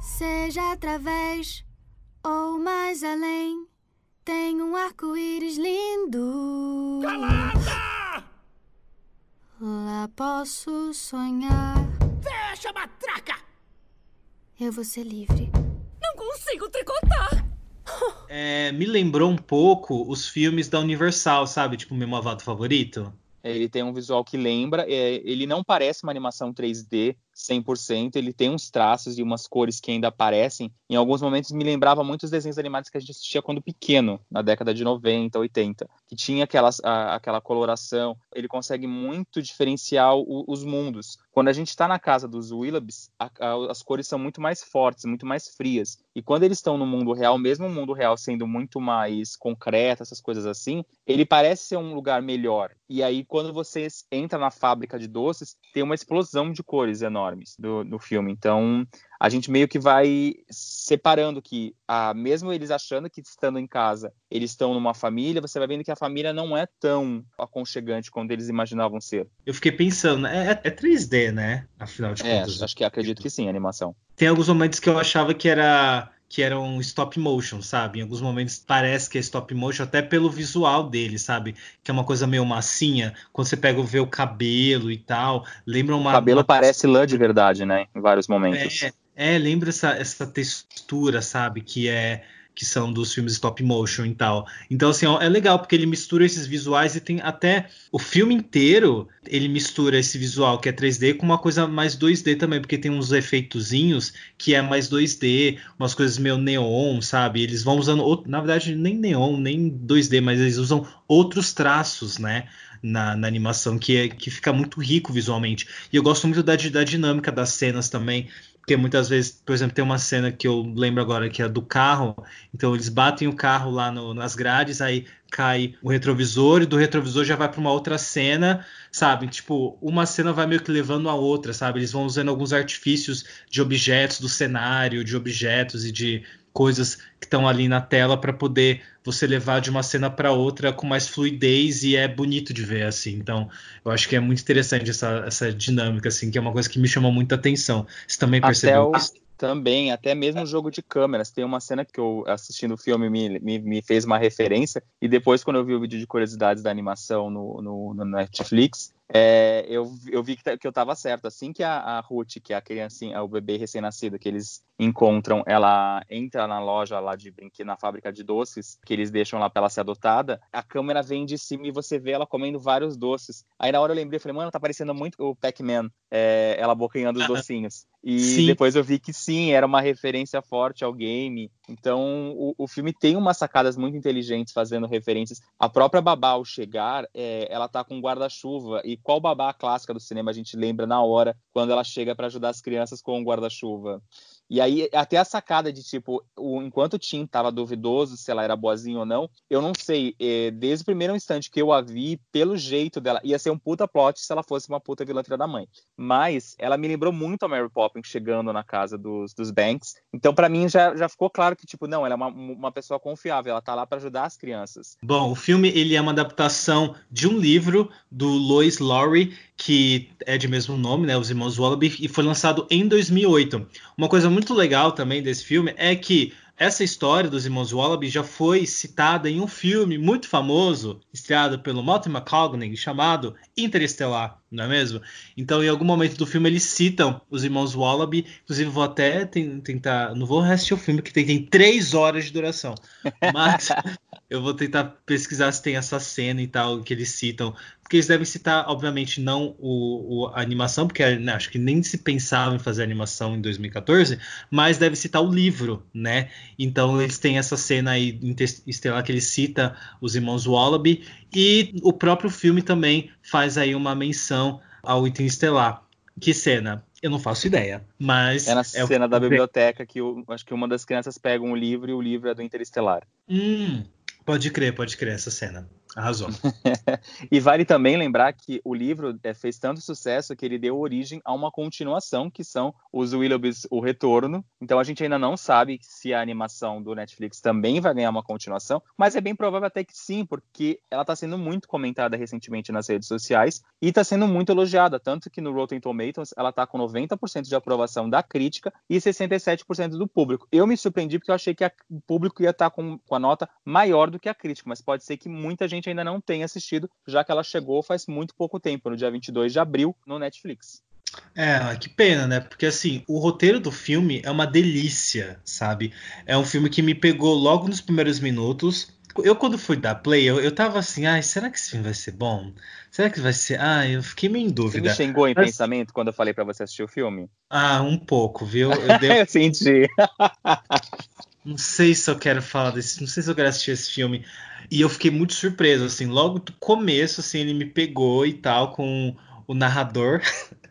Seja através ou mais além, tem um arco-íris lindo. Calada! Lá posso sonhar. Fecha a matraca! Eu vou ser livre. Não consigo tricotar! É, me lembrou um pouco os filmes da Universal, sabe? Tipo, meu malvado favorito. Ele tem um visual que lembra, é, ele não parece uma animação 3D, 100%. Ele tem uns traços e umas cores que ainda aparecem. Em alguns momentos me lembrava muito os desenhos animados que a gente assistia quando pequeno, na década de 90, 80, que tinha aquelas, a, aquela coloração. Ele consegue muito diferenciar o, os mundos. Quando a gente está na casa dos Willabs, as cores são muito mais fortes, muito mais frias. E quando eles estão no mundo real, mesmo o mundo real sendo muito mais concreto, essas coisas assim, ele parece ser um lugar melhor. E aí, quando você entra na fábrica de doces, tem uma explosão de cores enorme enormes do, filme. Então, a gente meio que vai separando que, ah, mesmo eles achando que estando em casa, eles estão numa família, você vai vendo que a família não é tão aconchegante quanto eles imaginavam ser. Eu fiquei pensando, é, é 3D, né? Afinal de é, contas. Acho que acredito que sim, a animação. Tem alguns momentos que eu achava que era que era um stop motion, sabe? Em alguns momentos parece que é stop motion, até pelo visual dele, sabe? Que é uma coisa meio massinha. Quando você pega ver o cabelo e tal, lembra uma. O cabelo uma... parece lã de verdade, né? Em vários momentos. É, é lembra essa, essa textura, sabe? Que é que são dos filmes stop motion e tal. Então, assim, é legal porque ele mistura esses visuais e tem até o filme inteiro ele mistura esse visual que é 3D com uma coisa mais 2D também, porque tem uns efeitozinhos que é mais 2D, umas coisas meio neon, sabe? Eles vão usando, na verdade, nem neon, nem 2D, mas eles usam outros traços, né? Na, na animação, que, é, que fica muito rico visualmente. E eu gosto muito da, da dinâmica das cenas também. Porque muitas vezes, por exemplo, tem uma cena que eu lembro agora que é do carro. Então eles batem o carro lá no, nas grades, aí cai o retrovisor e do retrovisor já vai para uma outra cena, sabe? Tipo, uma cena vai meio que levando a outra, sabe? Eles vão usando alguns artifícios de objetos do cenário, de objetos e de coisas que estão ali na tela para poder você levar de uma cena para outra com mais fluidez e é bonito de ver assim. Então, eu acho que é muito interessante essa, essa dinâmica assim, que é uma coisa que me chamou muita atenção. Você também percebeu Até o... Também, até mesmo o jogo de câmeras. Tem uma cena que eu, assistindo o filme, me, me, me, fez uma referência. E depois, quando eu vi o vídeo de curiosidades da animação no, no, no Netflix, é, eu, eu vi que, tá, que eu estava certo. Assim que a, a, Ruth, que é a criancinha, o bebê recém-nascido que eles encontram, ela entra na loja lá de brinquedo, na fábrica de doces, que eles deixam lá para ela ser adotada, a câmera vem de cima e você vê ela comendo vários doces. Aí na hora eu lembrei, falei, mano, tá parecendo muito o Pac-Man, é, ela bocanhando os docinhos. E sim. depois eu vi que sim, era uma referência forte ao game. Então o, o filme tem umas sacadas muito inteligentes fazendo referências. A própria babá, ao chegar, é, ela tá com um guarda-chuva e qual babá clássica do cinema a gente lembra na hora quando ela chega para ajudar as crianças com o guarda-chuva? E aí, até a sacada de tipo, o, enquanto o Tim tava duvidoso se ela era boazinha ou não, eu não sei. É, desde o primeiro instante que eu a vi, pelo jeito dela, ia ser um puta plot se ela fosse uma puta vilã da mãe. Mas ela me lembrou muito a Mary Poppins chegando na casa dos, dos Banks. Então, para mim, já, já ficou claro que, tipo, não, ela é uma, uma pessoa confiável, ela tá lá para ajudar as crianças. Bom, o filme ele é uma adaptação de um livro do Lois Lowry, que é de mesmo nome, né, Os Irmãos Wallaby, e foi lançado em 2008. Uma coisa muito legal também desse filme é que essa história dos irmãos Wallaby já foi citada em um filme muito famoso, estreado pelo Martin McConaughey, chamado Interestelar, não é mesmo? Então, em algum momento do filme, eles citam os irmãos Wallaby. Inclusive, vou até tentar. Não vou assistir o filme, que tem, tem três horas de duração. Mas eu vou tentar pesquisar se tem essa cena e tal que eles citam. Porque eles devem citar, obviamente, não o, o a animação, porque né, acho que nem se pensava em fazer animação em 2014, mas deve citar o livro, né? Então eles têm essa cena aí estelar que ele cita os irmãos Wallaby, e o próprio filme também faz aí uma menção ao item estelar. Que cena? Eu não faço ideia, mas... É na é o cena que da biblioteca que eu, acho que uma das crianças pega um livro e o livro é do Interestelar. Hum, pode crer, pode crer essa cena. Arrasou. E vale também lembrar que o livro eh, fez tanto sucesso que ele deu origem a uma continuação, que são os Willoughbys O Retorno. Então a gente ainda não sabe se a animação do Netflix também vai ganhar uma continuação, mas é bem provável até que sim, porque ela está sendo muito comentada recentemente nas redes sociais e está sendo muito elogiada, tanto que no Rotten Tomatoes ela está com 90% de aprovação da crítica e 67% do público. Eu me surpreendi porque eu achei que a- o público ia estar com, com a nota maior do que a crítica, mas pode ser que muita gente ainda não tenha assistido, já que ela chegou faz muito pouco tempo, no dia 22 de abril, no Netflix. É, que pena, né? Porque assim, o roteiro do filme é uma delícia, sabe? É um filme que me pegou logo nos primeiros minutos. Eu, quando fui dar play, eu, eu tava assim, ai, será que esse filme vai ser bom? Será que vai ser. Ah, eu fiquei meio em Você me dúvida. xingou em Mas- pensamento quando eu falei pra você assistir o filme? Ah, um pouco, viu? Eu dei- eu senti. Não sei se eu quero falar desse, não sei se eu quero assistir esse filme. E eu fiquei muito surpreso, assim, logo do começo, assim, ele me pegou e tal com o narrador. o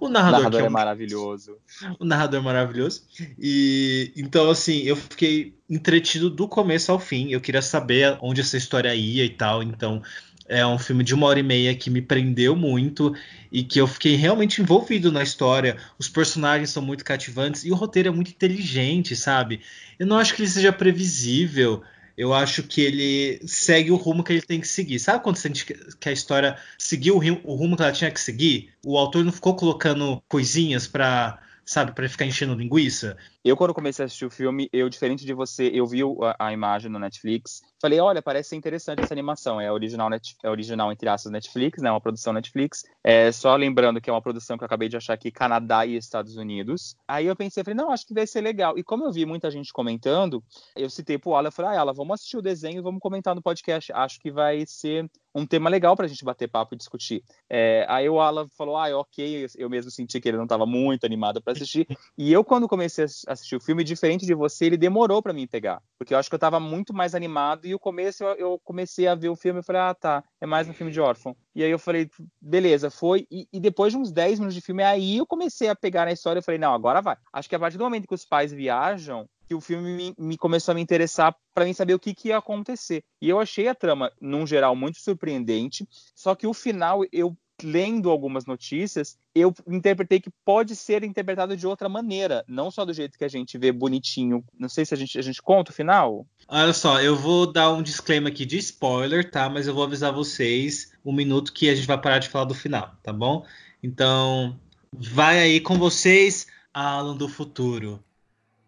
O narrador, narrador que é é um, maravilhoso. o narrador maravilhoso. E então, assim, eu fiquei entretido do começo ao fim. Eu queria saber onde essa história ia e tal. Então, é um filme de uma hora e meia que me prendeu muito e que eu fiquei realmente envolvido na história. Os personagens são muito cativantes e o roteiro é muito inteligente, sabe? Eu não acho que ele seja previsível. Eu acho que ele segue o rumo que ele tem que seguir. Sabe quando você sente que a história seguiu o rumo que ela tinha que seguir? O autor não ficou colocando coisinhas pra, sabe, para ficar enchendo linguiça. Eu, quando comecei a assistir o filme, eu, diferente de você, eu vi a, a imagem no Netflix. Falei, olha, parece ser interessante essa animação. É original, net, é original entre aspas, Netflix, né? Uma produção Netflix. É, só lembrando que é uma produção que eu acabei de achar aqui, Canadá e Estados Unidos. Aí eu pensei, falei, não, acho que vai ser legal. E como eu vi muita gente comentando, eu citei pro Alan, eu falei, ah, Alan, vamos assistir o desenho e vamos comentar no podcast. Acho que vai ser um tema legal pra gente bater papo e discutir. É, aí o Alan falou, ah, ok, eu mesmo senti que ele não estava muito animado para assistir. E eu, quando comecei a assistir o filme, diferente de você, ele demorou para mim pegar. Porque eu acho que eu estava muito mais animado e o começo eu, eu comecei a ver o filme e falei, ah, tá, é mais um filme de órfão. E aí eu falei, beleza, foi. E, e depois de uns 10 minutos de filme, aí eu comecei a pegar na história e falei, não, agora vai. Acho que a partir do momento que os pais viajam, que o filme me, me começou a me interessar para mim saber o que, que ia acontecer. E eu achei a trama, num geral, muito surpreendente, só que o final, eu lendo algumas notícias, eu interpretei que pode ser interpretado de outra maneira, não só do jeito que a gente vê bonitinho. Não sei se a gente, a gente conta o final. Olha só, eu vou dar um disclaimer aqui de spoiler, tá? Mas eu vou avisar vocês um minuto que a gente vai parar de falar do final, tá bom? Então, vai aí com vocês, Alan do futuro.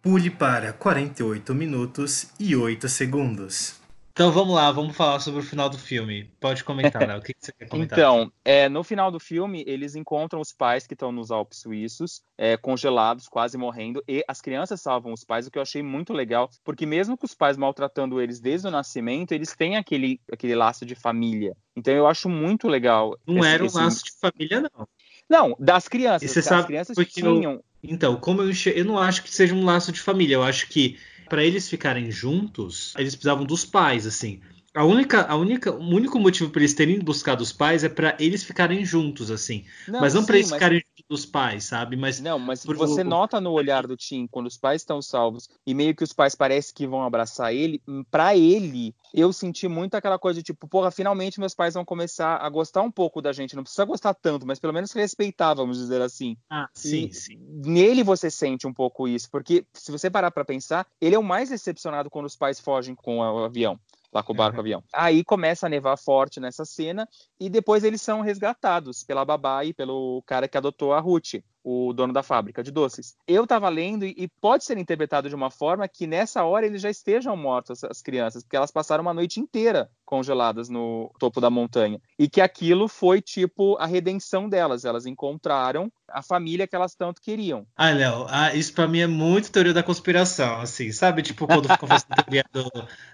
Pule para 48 minutos e 8 segundos. Então vamos lá, vamos falar sobre o final do filme. Pode comentar, Léo. O que, que você quer comentar? Então, é, no final do filme, eles encontram os pais que estão nos Alpes suíços, é, congelados, quase morrendo, e as crianças salvam os pais, o que eu achei muito legal, porque mesmo que os pais maltratando eles desde o nascimento, eles têm aquele, aquele laço de família. Então eu acho muito legal. Não esse- era um esse- laço de família, não. Não, das crianças. E você as sabe crianças porque tinham. Então, como eu enxer... eu não acho que seja um laço de família, eu acho que para eles ficarem juntos, eles precisavam dos pais, assim. A única, a única, o único motivo para eles terem buscado os pais é para eles ficarem juntos, assim. mas não para eles ficarem juntos dos pais, sabe? Mas Não, mas Por- você nota no olhar do Tim, quando os pais estão salvos e meio que os pais parecem que vão abraçar ele, hum, pra ele, eu senti muito aquela coisa de tipo, porra, finalmente meus pais vão começar a gostar um pouco da gente. Não precisa gostar tanto, mas pelo menos respeitar, vamos dizer assim. ah, sim, E- sim. Nele você sente um pouco isso, porque se você parar pra pensar, ele é o mais decepcionado quando os pais fogem com o avião. Lá com o barco avião. Aí começa a nevar forte nessa cena e depois eles são resgatados pela babá e pelo cara que adotou a Ruth, o dono da fábrica de doces. Eu tava lendo e, pode ser interpretado de uma forma que nessa hora eles já estejam mortos, as crianças, porque elas passaram uma noite inteira congeladas no topo da montanha. E que aquilo foi tipo a redenção delas. Elas encontraram a família que elas tanto queriam. Ah, Léo, ah, isso pra mim é muito teoria da conspiração, assim, sabe? Tipo, quando ficam fazendo teoria do,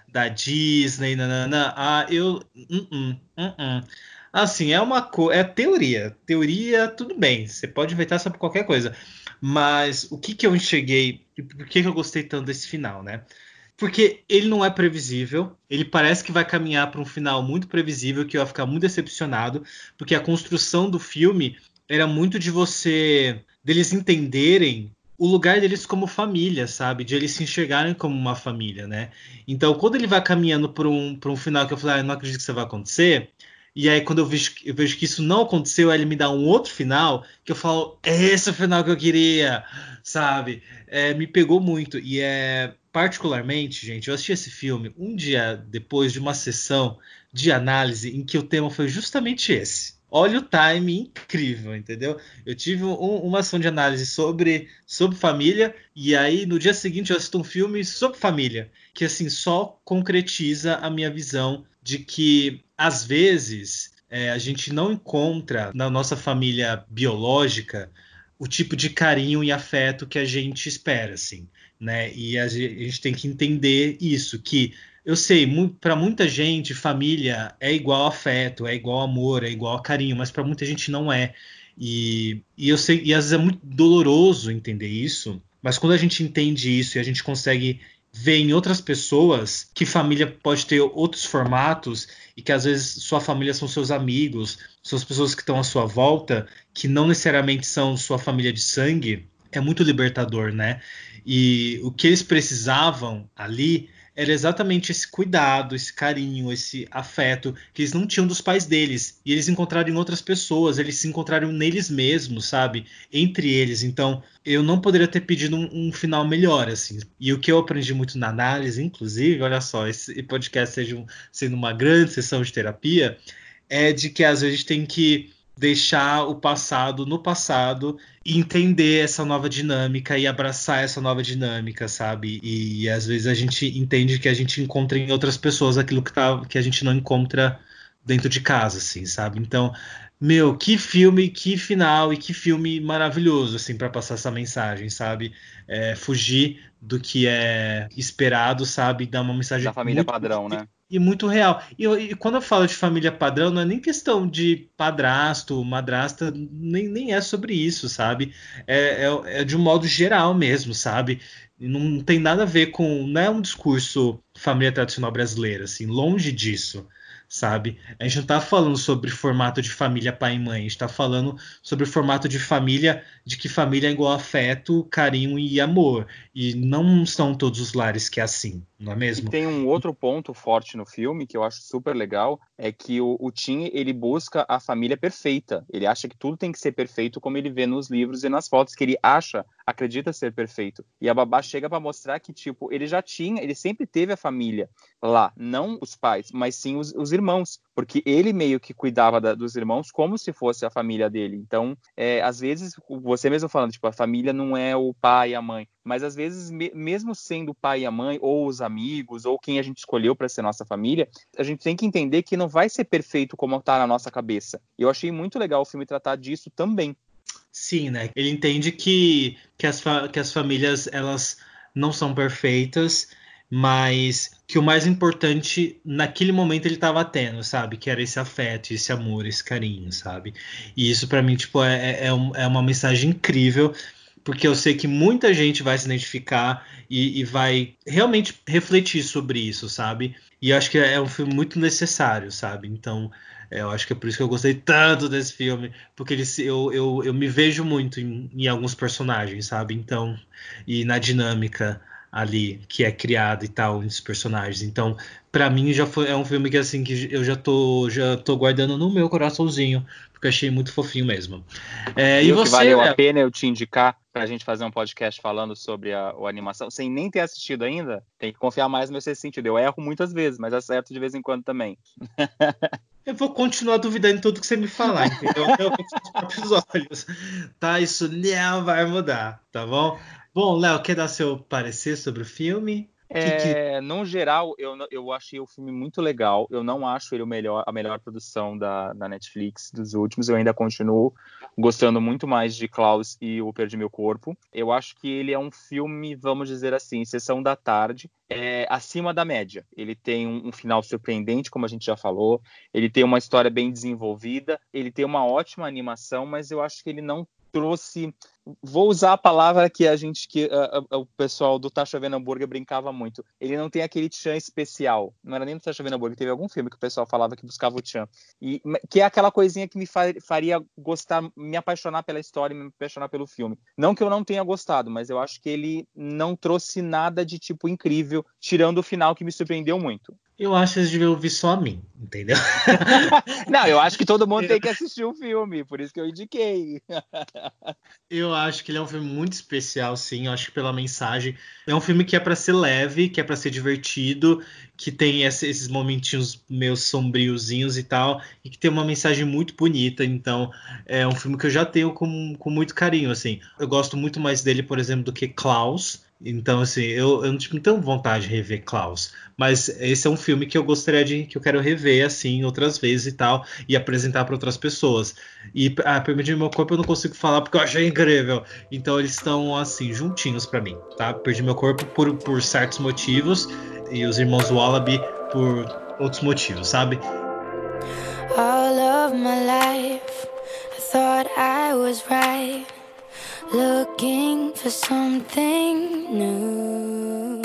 da Disney, nanana. Ah, eu. -uh, uh -uh. Assim, é uma coisa. É teoria. Teoria, tudo bem. Você pode inventar sobre qualquer coisa. Mas o que, que eu enxerguei e por que, que eu gostei tanto desse final, né? Porque ele não é previsível, ele parece que vai caminhar para um final muito previsível, que eu ia ficar muito decepcionado, porque a construção do filme era muito de você deles entenderem o lugar deles como família, sabe? De eles se enxergarem como uma família, né? Então, quando ele vai caminhando para um, um final que eu falei, ah, não acredito que isso vai acontecer, e aí quando eu vejo, eu vejo que isso não aconteceu, ele me dá um outro final, que eu falo, é esse o final que eu queria, sabe? É, me pegou muito, e é particularmente, gente, eu assisti esse filme um dia depois de uma sessão de análise em que o tema foi justamente esse olha o time incrível, entendeu? Eu tive um, uma ação de análise sobre, sobre família, e aí no dia seguinte eu assisto um filme sobre família, que assim só concretiza a minha visão de que às vezes é, a gente não encontra na nossa família biológica o tipo de carinho e afeto que a gente espera, assim, né? E a gente tem que entender isso, que eu sei, para muita gente, família é igual afeto, é igual amor, é igual carinho, mas para muita gente não é. E, e eu sei, e às vezes é muito doloroso entender isso, mas quando a gente entende isso e a gente consegue ver em outras pessoas que família pode ter outros formatos e que às vezes sua família são seus amigos, são as pessoas que estão à sua volta, que não necessariamente são sua família de sangue, é muito libertador, né? E o que eles precisavam ali era exatamente esse cuidado, esse carinho, esse afeto que eles não tinham dos pais deles. E eles encontraram em outras pessoas, eles se encontraram neles mesmos, sabe? Entre eles. Então, eu não poderia ter pedido um, um final melhor, assim. E o que eu aprendi muito na análise, inclusive, olha só, esse podcast seja um, sendo uma grande sessão de terapia, é de que às vezes tem que deixar o passado no passado e entender essa nova dinâmica e abraçar essa nova dinâmica, sabe? E, e, às vezes a gente entende que a gente encontra em outras pessoas aquilo que, tá, que a gente não encontra dentro de casa, assim, sabe? Então, meu, que filme, que final e que filme maravilhoso, assim, para passar essa mensagem, sabe? É, fugir do que é esperado, sabe? Dar uma mensagem. Da família padrão, né? E muito real. E, e, quando eu falo de família padrão, não é nem questão de padrasto, madrasta, nem, nem é sobre isso, sabe? É, é, é de um modo geral mesmo, sabe? Não tem nada a ver com. Não é um discurso família tradicional brasileira, assim, longe disso sabe? A gente não está falando sobre formato de família pai e mãe, a gente está falando sobre formato de família, de que família é igual afeto, carinho e amor. E não são todos os lares que é assim, não é mesmo? E tem um outro ponto forte no filme que eu acho super legal, é que o, o Tim, ele busca a família perfeita. Ele acha que tudo tem que ser perfeito como ele vê nos livros e nas fotos, que ele acha, acredita ser perfeito. E a babá chega para mostrar que, tipo, ele já tinha, ele sempre teve a família lá, não os pais, mas sim os, os irmãos, porque ele meio que cuidava da, dos irmãos como se fosse a família dele. Então, é, às vezes, você mesmo falando, tipo, a família não é o pai e a mãe, mas às vezes, me, mesmo sendo o pai e a mãe, ou os amigos, ou quem a gente escolheu para ser nossa família, a gente tem que entender que não vai ser perfeito como está na nossa cabeça. Eu achei muito legal o filme tratar disso também. Sim, né? Ele entende que, que, as, que as famílias elas não são perfeitas mas que o mais importante naquele momento ele estava tendo, sabe? Que era esse afeto, esse amor, esse carinho, sabe? E isso para mim, tipo, é, é, é, uma mensagem incrível, porque eu sei que muita gente vai se identificar e, e vai realmente refletir sobre isso, sabe? E acho que é um filme muito necessário, sabe? Então, é, eu acho que é por isso que eu gostei tanto desse filme, porque ele, eu, eu, eu me vejo muito em, em alguns personagens, sabe? Então, e na dinâmica ali que é criado e tal nos personagens. Então, para mim já foi é um filme que assim que eu já tô já tô guardando no meu coraçãozinho, porque achei muito fofinho mesmo. É, e, e você, que valeu a pena eu te indicar para a gente fazer um podcast falando sobre a, a, animação, sem nem ter assistido ainda, tem que confiar mais no meu sexto sentido. Eu erro muitas vezes, mas acerto de vez em quando também. Eu vou continuar duvidando em tudo que você me falar, entendeu? Eu com os próprios olhos. Tá? Isso não vai mudar, tá bom? Bom, Léo, quer dar seu parecer sobre o filme? É, que... No geral, eu, eu achei o filme muito legal. Eu não acho ele o melhor, a melhor produção da, da Netflix dos últimos. Eu ainda continuo gostando muito mais de Klaus e O Perdi Meu Corpo. Eu acho que ele é um filme, vamos dizer assim, sessão da tarde, é, acima da média. Ele tem um, um, final surpreendente, como a gente já falou. Ele tem uma história bem desenvolvida. Ele tem uma ótima animação, mas eu acho que ele não trouxe vou usar a palavra que a gente que o pessoal do Tá Hambúrguer brincava muito. Ele não tem aquele tchan especial. Não era nem do Tá Chovendo Hambúrguer, teve algum filme que o pessoal falava que buscava o tchan. E que é aquela coisinha que me faria gostar, me apaixonar pela história, me apaixonar pelo filme. Não que eu não tenha gostado, mas eu acho que ele não trouxe nada de tipo incrível, tirando o final que me surpreendeu muito. Eu acho que eles deviam ouvir só a mim, entendeu? não, eu acho que todo mundo tem que assistir o filme, por isso que eu indiquei. eu acho que ele é um filme muito especial, sim. Eu acho que pela mensagem. É um filme que é para ser leve, que é para ser divertido, que tem esses momentinhos meio sombriozinhos e tal, e que tem uma mensagem muito bonita. Então, é um filme que eu já tenho com, com muito carinho, assim. Eu gosto muito mais dele, por exemplo, do que Klaus então, assim, eu, eu não tenho vontade de rever Klaus. Mas esse é um filme que eu gostaria de. que eu quero rever, assim, outras vezes e tal, e apresentar para outras pessoas. E a Permitir Meu Corpo eu não consigo falar porque eu achei incrível. Então eles estão, assim, juntinhos para mim, tá? Perdi Meu Corpo por, por certos motivos, e os irmãos Wallaby por outros motivos, sabe? All of my life, I thought I was right. looking for something new.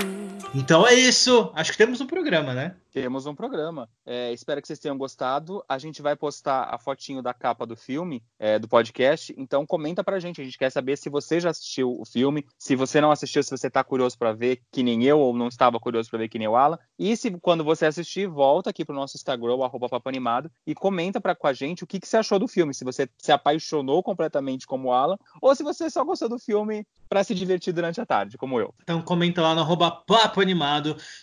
Então é isso. Acho que temos um programa, né? Temos um programa. É, espero que vocês tenham gostado. A gente vai postar a fotinho da capa do filme, é, do podcast. Então comenta pra gente. A gente quer saber se você já assistiu o filme. Se você não assistiu, se você tá curioso para ver, que nem eu, ou não estava curioso para ver, que nem o Alan. E se quando você assistir, volta aqui pro nosso Instagram, arroba Papanimado, e comenta pra, com a gente o que, que você achou do filme. Se você se apaixonou completamente como o Alan, ou se você só gostou do filme para se divertir durante a tarde, como eu. Então comenta lá no arroba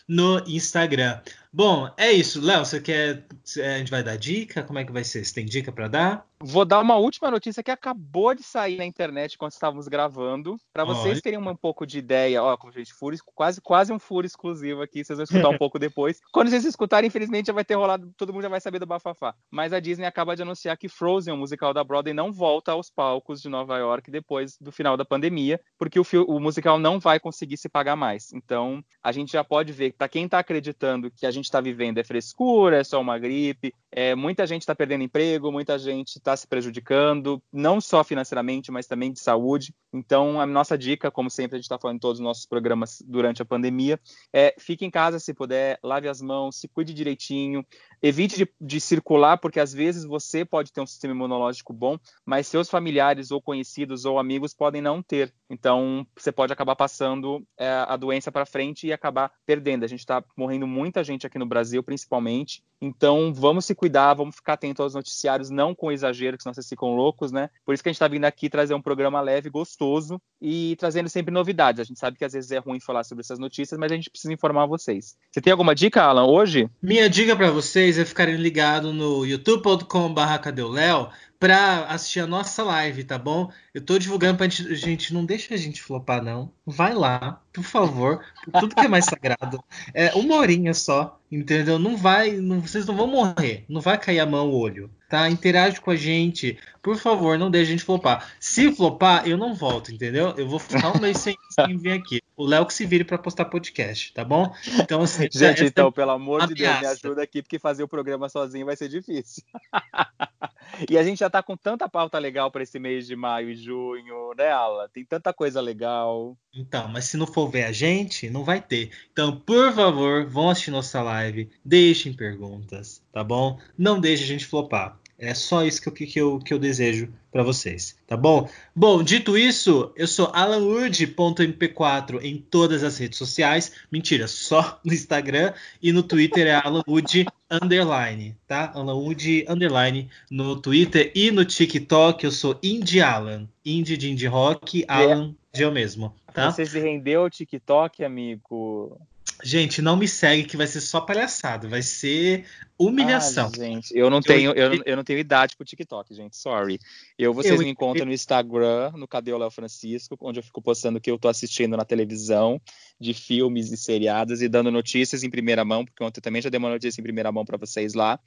no Instagram. Bom, é isso. Léo, você quer. A gente vai dar dica? Como é que vai ser? Você tem dica para dar? Vou dar uma última notícia que acabou de sair na internet quando estávamos gravando. Para vocês Olha. terem um pouco de ideia, ó, gente, furo, quase, quase um furo exclusivo aqui, vocês vão escutar um pouco depois. Quando vocês escutarem, infelizmente já vai ter rolado, todo mundo já vai saber do bafafá. Mas a Disney acaba de anunciar que Frozen, o musical da Broadway, não volta aos palcos de Nova York depois do final da pandemia, porque o, o musical não vai conseguir se pagar mais. Então, a gente já pode ver, para quem está acreditando que a gente está vivendo é frescura, é só uma gripe, é, muita gente está perdendo emprego, muita gente está se prejudicando, não só financeiramente, mas também de saúde. Então, a nossa dica, como sempre a gente está falando em todos os nossos programas durante a pandemia, é fique em casa se puder, lave as mãos, se cuide direitinho, evite de, de circular, porque às vezes você pode ter um sistema imunológico bom, mas seus familiares ou conhecidos ou amigos podem não ter. Então, você pode acabar passando é, a doença para frente e acabar perdendo. A gente está morrendo muita gente aqui no Brasil, principalmente. Então, vamos se cuidar, vamos ficar atento aos noticiários, não com exagero, que senão vocês ficam loucos, né? Por isso que a gente está vindo aqui trazer um programa leve, gostoso e trazendo sempre novidades. A gente sabe que às vezes é ruim falar sobre essas notícias, mas a gente precisa informar vocês. Você tem alguma dica, Alan, hoje? Minha dica para vocês é ficarem ligados no youtube.com.br cadeuléo para assistir a nossa live, tá bom? Eu tô divulgando pra gente, gente, não deixa a gente flopar, não. Vai lá, por favor, por tudo que é mais sagrado. É uma horinha só, entendeu? Não vai, não, vocês não vão morrer, não vai cair a mão o olho, tá? Interage com a gente, por favor, não deixe a gente flopar. Se flopar, eu não volto, entendeu? Eu vou ficar um mês sem, sem vir aqui. O Léo que se vire para postar podcast, tá bom? Então, assim, gente, então, pelo amor de Deus, me ajuda aqui, porque fazer o programa sozinho vai ser difícil. E a gente já tá com tanta pauta legal para esse mês de maio e junho, né, Ala? Tem tanta coisa legal. Então, mas se não for ver a gente, não vai ter. Então, por favor, vão assistir nossa live, deixem perguntas, tá bom? Não deixe a gente flopar. É só isso que eu, que eu, que eu desejo para vocês, tá bom? Bom, dito isso, eu sou alanwood.mp4 em todas as redes sociais. Mentira, só no Instagram e no Twitter é alanwood underline, tá? alanwood underline no Twitter e no TikTok eu sou Indie Alan. Indie de Indie Rock, Alan de eu mesmo, tá? Você se rendeu ao TikTok, amigo? Gente, não me segue que vai ser só palhaçada, vai ser humilhação. Ah, gente, eu não tenho, eu, eu, não tenho idade pro TikTok, gente, sorry. Eu vocês eu... me encontram no Instagram, no Cadê o Léo Francisco, onde eu fico postando o que eu tô assistindo na televisão, de filmes e seriados e dando notícias em primeira mão, porque ontem eu também já dei uma notícia em primeira mão para vocês lá.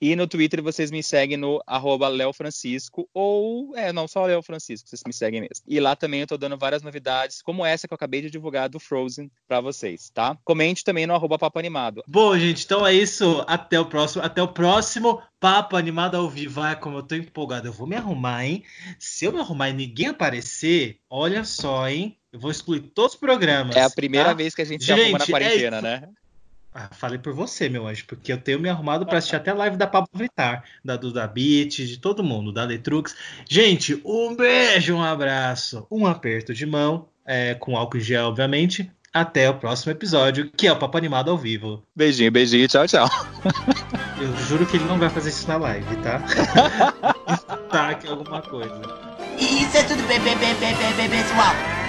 E no Twitter vocês me seguem no arroba Léo Francisco, ou, é, não, só Léo Francisco, vocês me seguem mesmo. E lá também eu tô dando várias novidades, como essa que eu acabei de divulgar do Frozen pra vocês, tá? Comente também no arroba Papo Animado. Bom, gente, então é isso. Até o próximo. Até o próximo Papo Animado ao vivo. Ai, como eu tô empolgado. Eu vou me arrumar, hein? Se eu me arrumar e ninguém aparecer, olha só, hein? Eu vou excluir todos os programas. É a primeira tá? vez que a gente, se Gente, arruma na é quarentena, isso. né? Ah, falei por você, meu anjo, porque eu tenho me arrumado para assistir até a live da Pablo Vittar, da Duda Beat, de todo mundo, da Letrux. Gente, um beijo, um abraço, um aperto de mão, é, com álcool em gel, obviamente. Até o próximo episódio, que é o Papo Animado ao vivo. Beijinho, beijinho, tchau, tchau. Eu juro que ele não vai fazer isso na live, tá? tá aqui alguma coisa. Isso é tudo, bem, bem, bem, bem, bem, bem, pessoal.